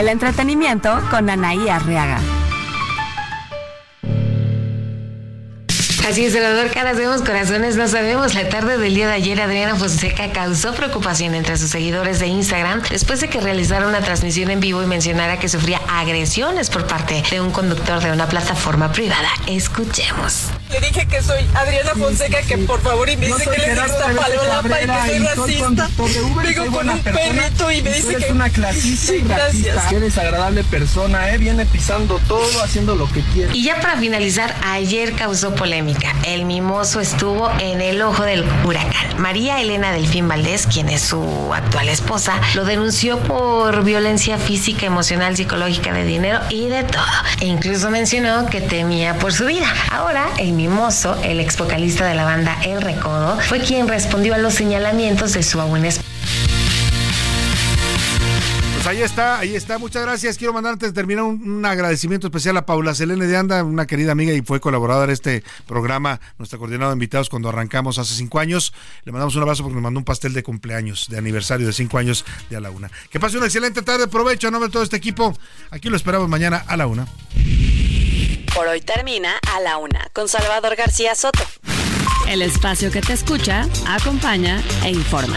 El entretenimiento con Anaí Arriaga. Así es, Salvador Caras, vemos corazones, no sabemos. La tarde del día de ayer, Adriana Fonseca causó preocupación entre sus seguidores de Instagram después de que realizara una transmisión en vivo y mencionara que sufría agresiones por parte de un conductor de una plataforma privada. Escuchemos. Le dije que soy Adriana Fonseca, que por favor, y me dice que le gusta Palolapa y que soy racista. Vengo con un persona, perrito y me dice eres que... una clasista y Sí, racista. gracias. Qué desagradable persona, ¿eh? Viene pisando todo, haciendo lo que quiere. Y ya para finalizar, ayer causó El mimoso estuvo en el ojo del huracán. María Elena Delfín Valdés, quien es su actual esposa, lo denunció por violencia física, emocional, psicológica, de dinero y de todo. E incluso mencionó que temía por su vida. Ahora, el mimoso, el ex vocalista de la banda El Recodo, fue quien respondió a los señalamientos de su aún esposa. Pues ahí está, ahí está. Muchas gracias. Quiero mandar antes de terminar un, un agradecimiento especial a Paula Selene de Anda, una querida amiga y fue colaboradora de este programa, nuestra coordinadora de invitados cuando arrancamos hace cinco años. Le mandamos un abrazo porque nos mandó un pastel de cumpleaños, de aniversario de cinco años de a la una. Que pase una excelente tarde, provecho a nombre de todo este equipo. Aquí lo esperamos mañana a la una. Por hoy termina a la una con Salvador García Soto. El espacio que te escucha, acompaña e informa.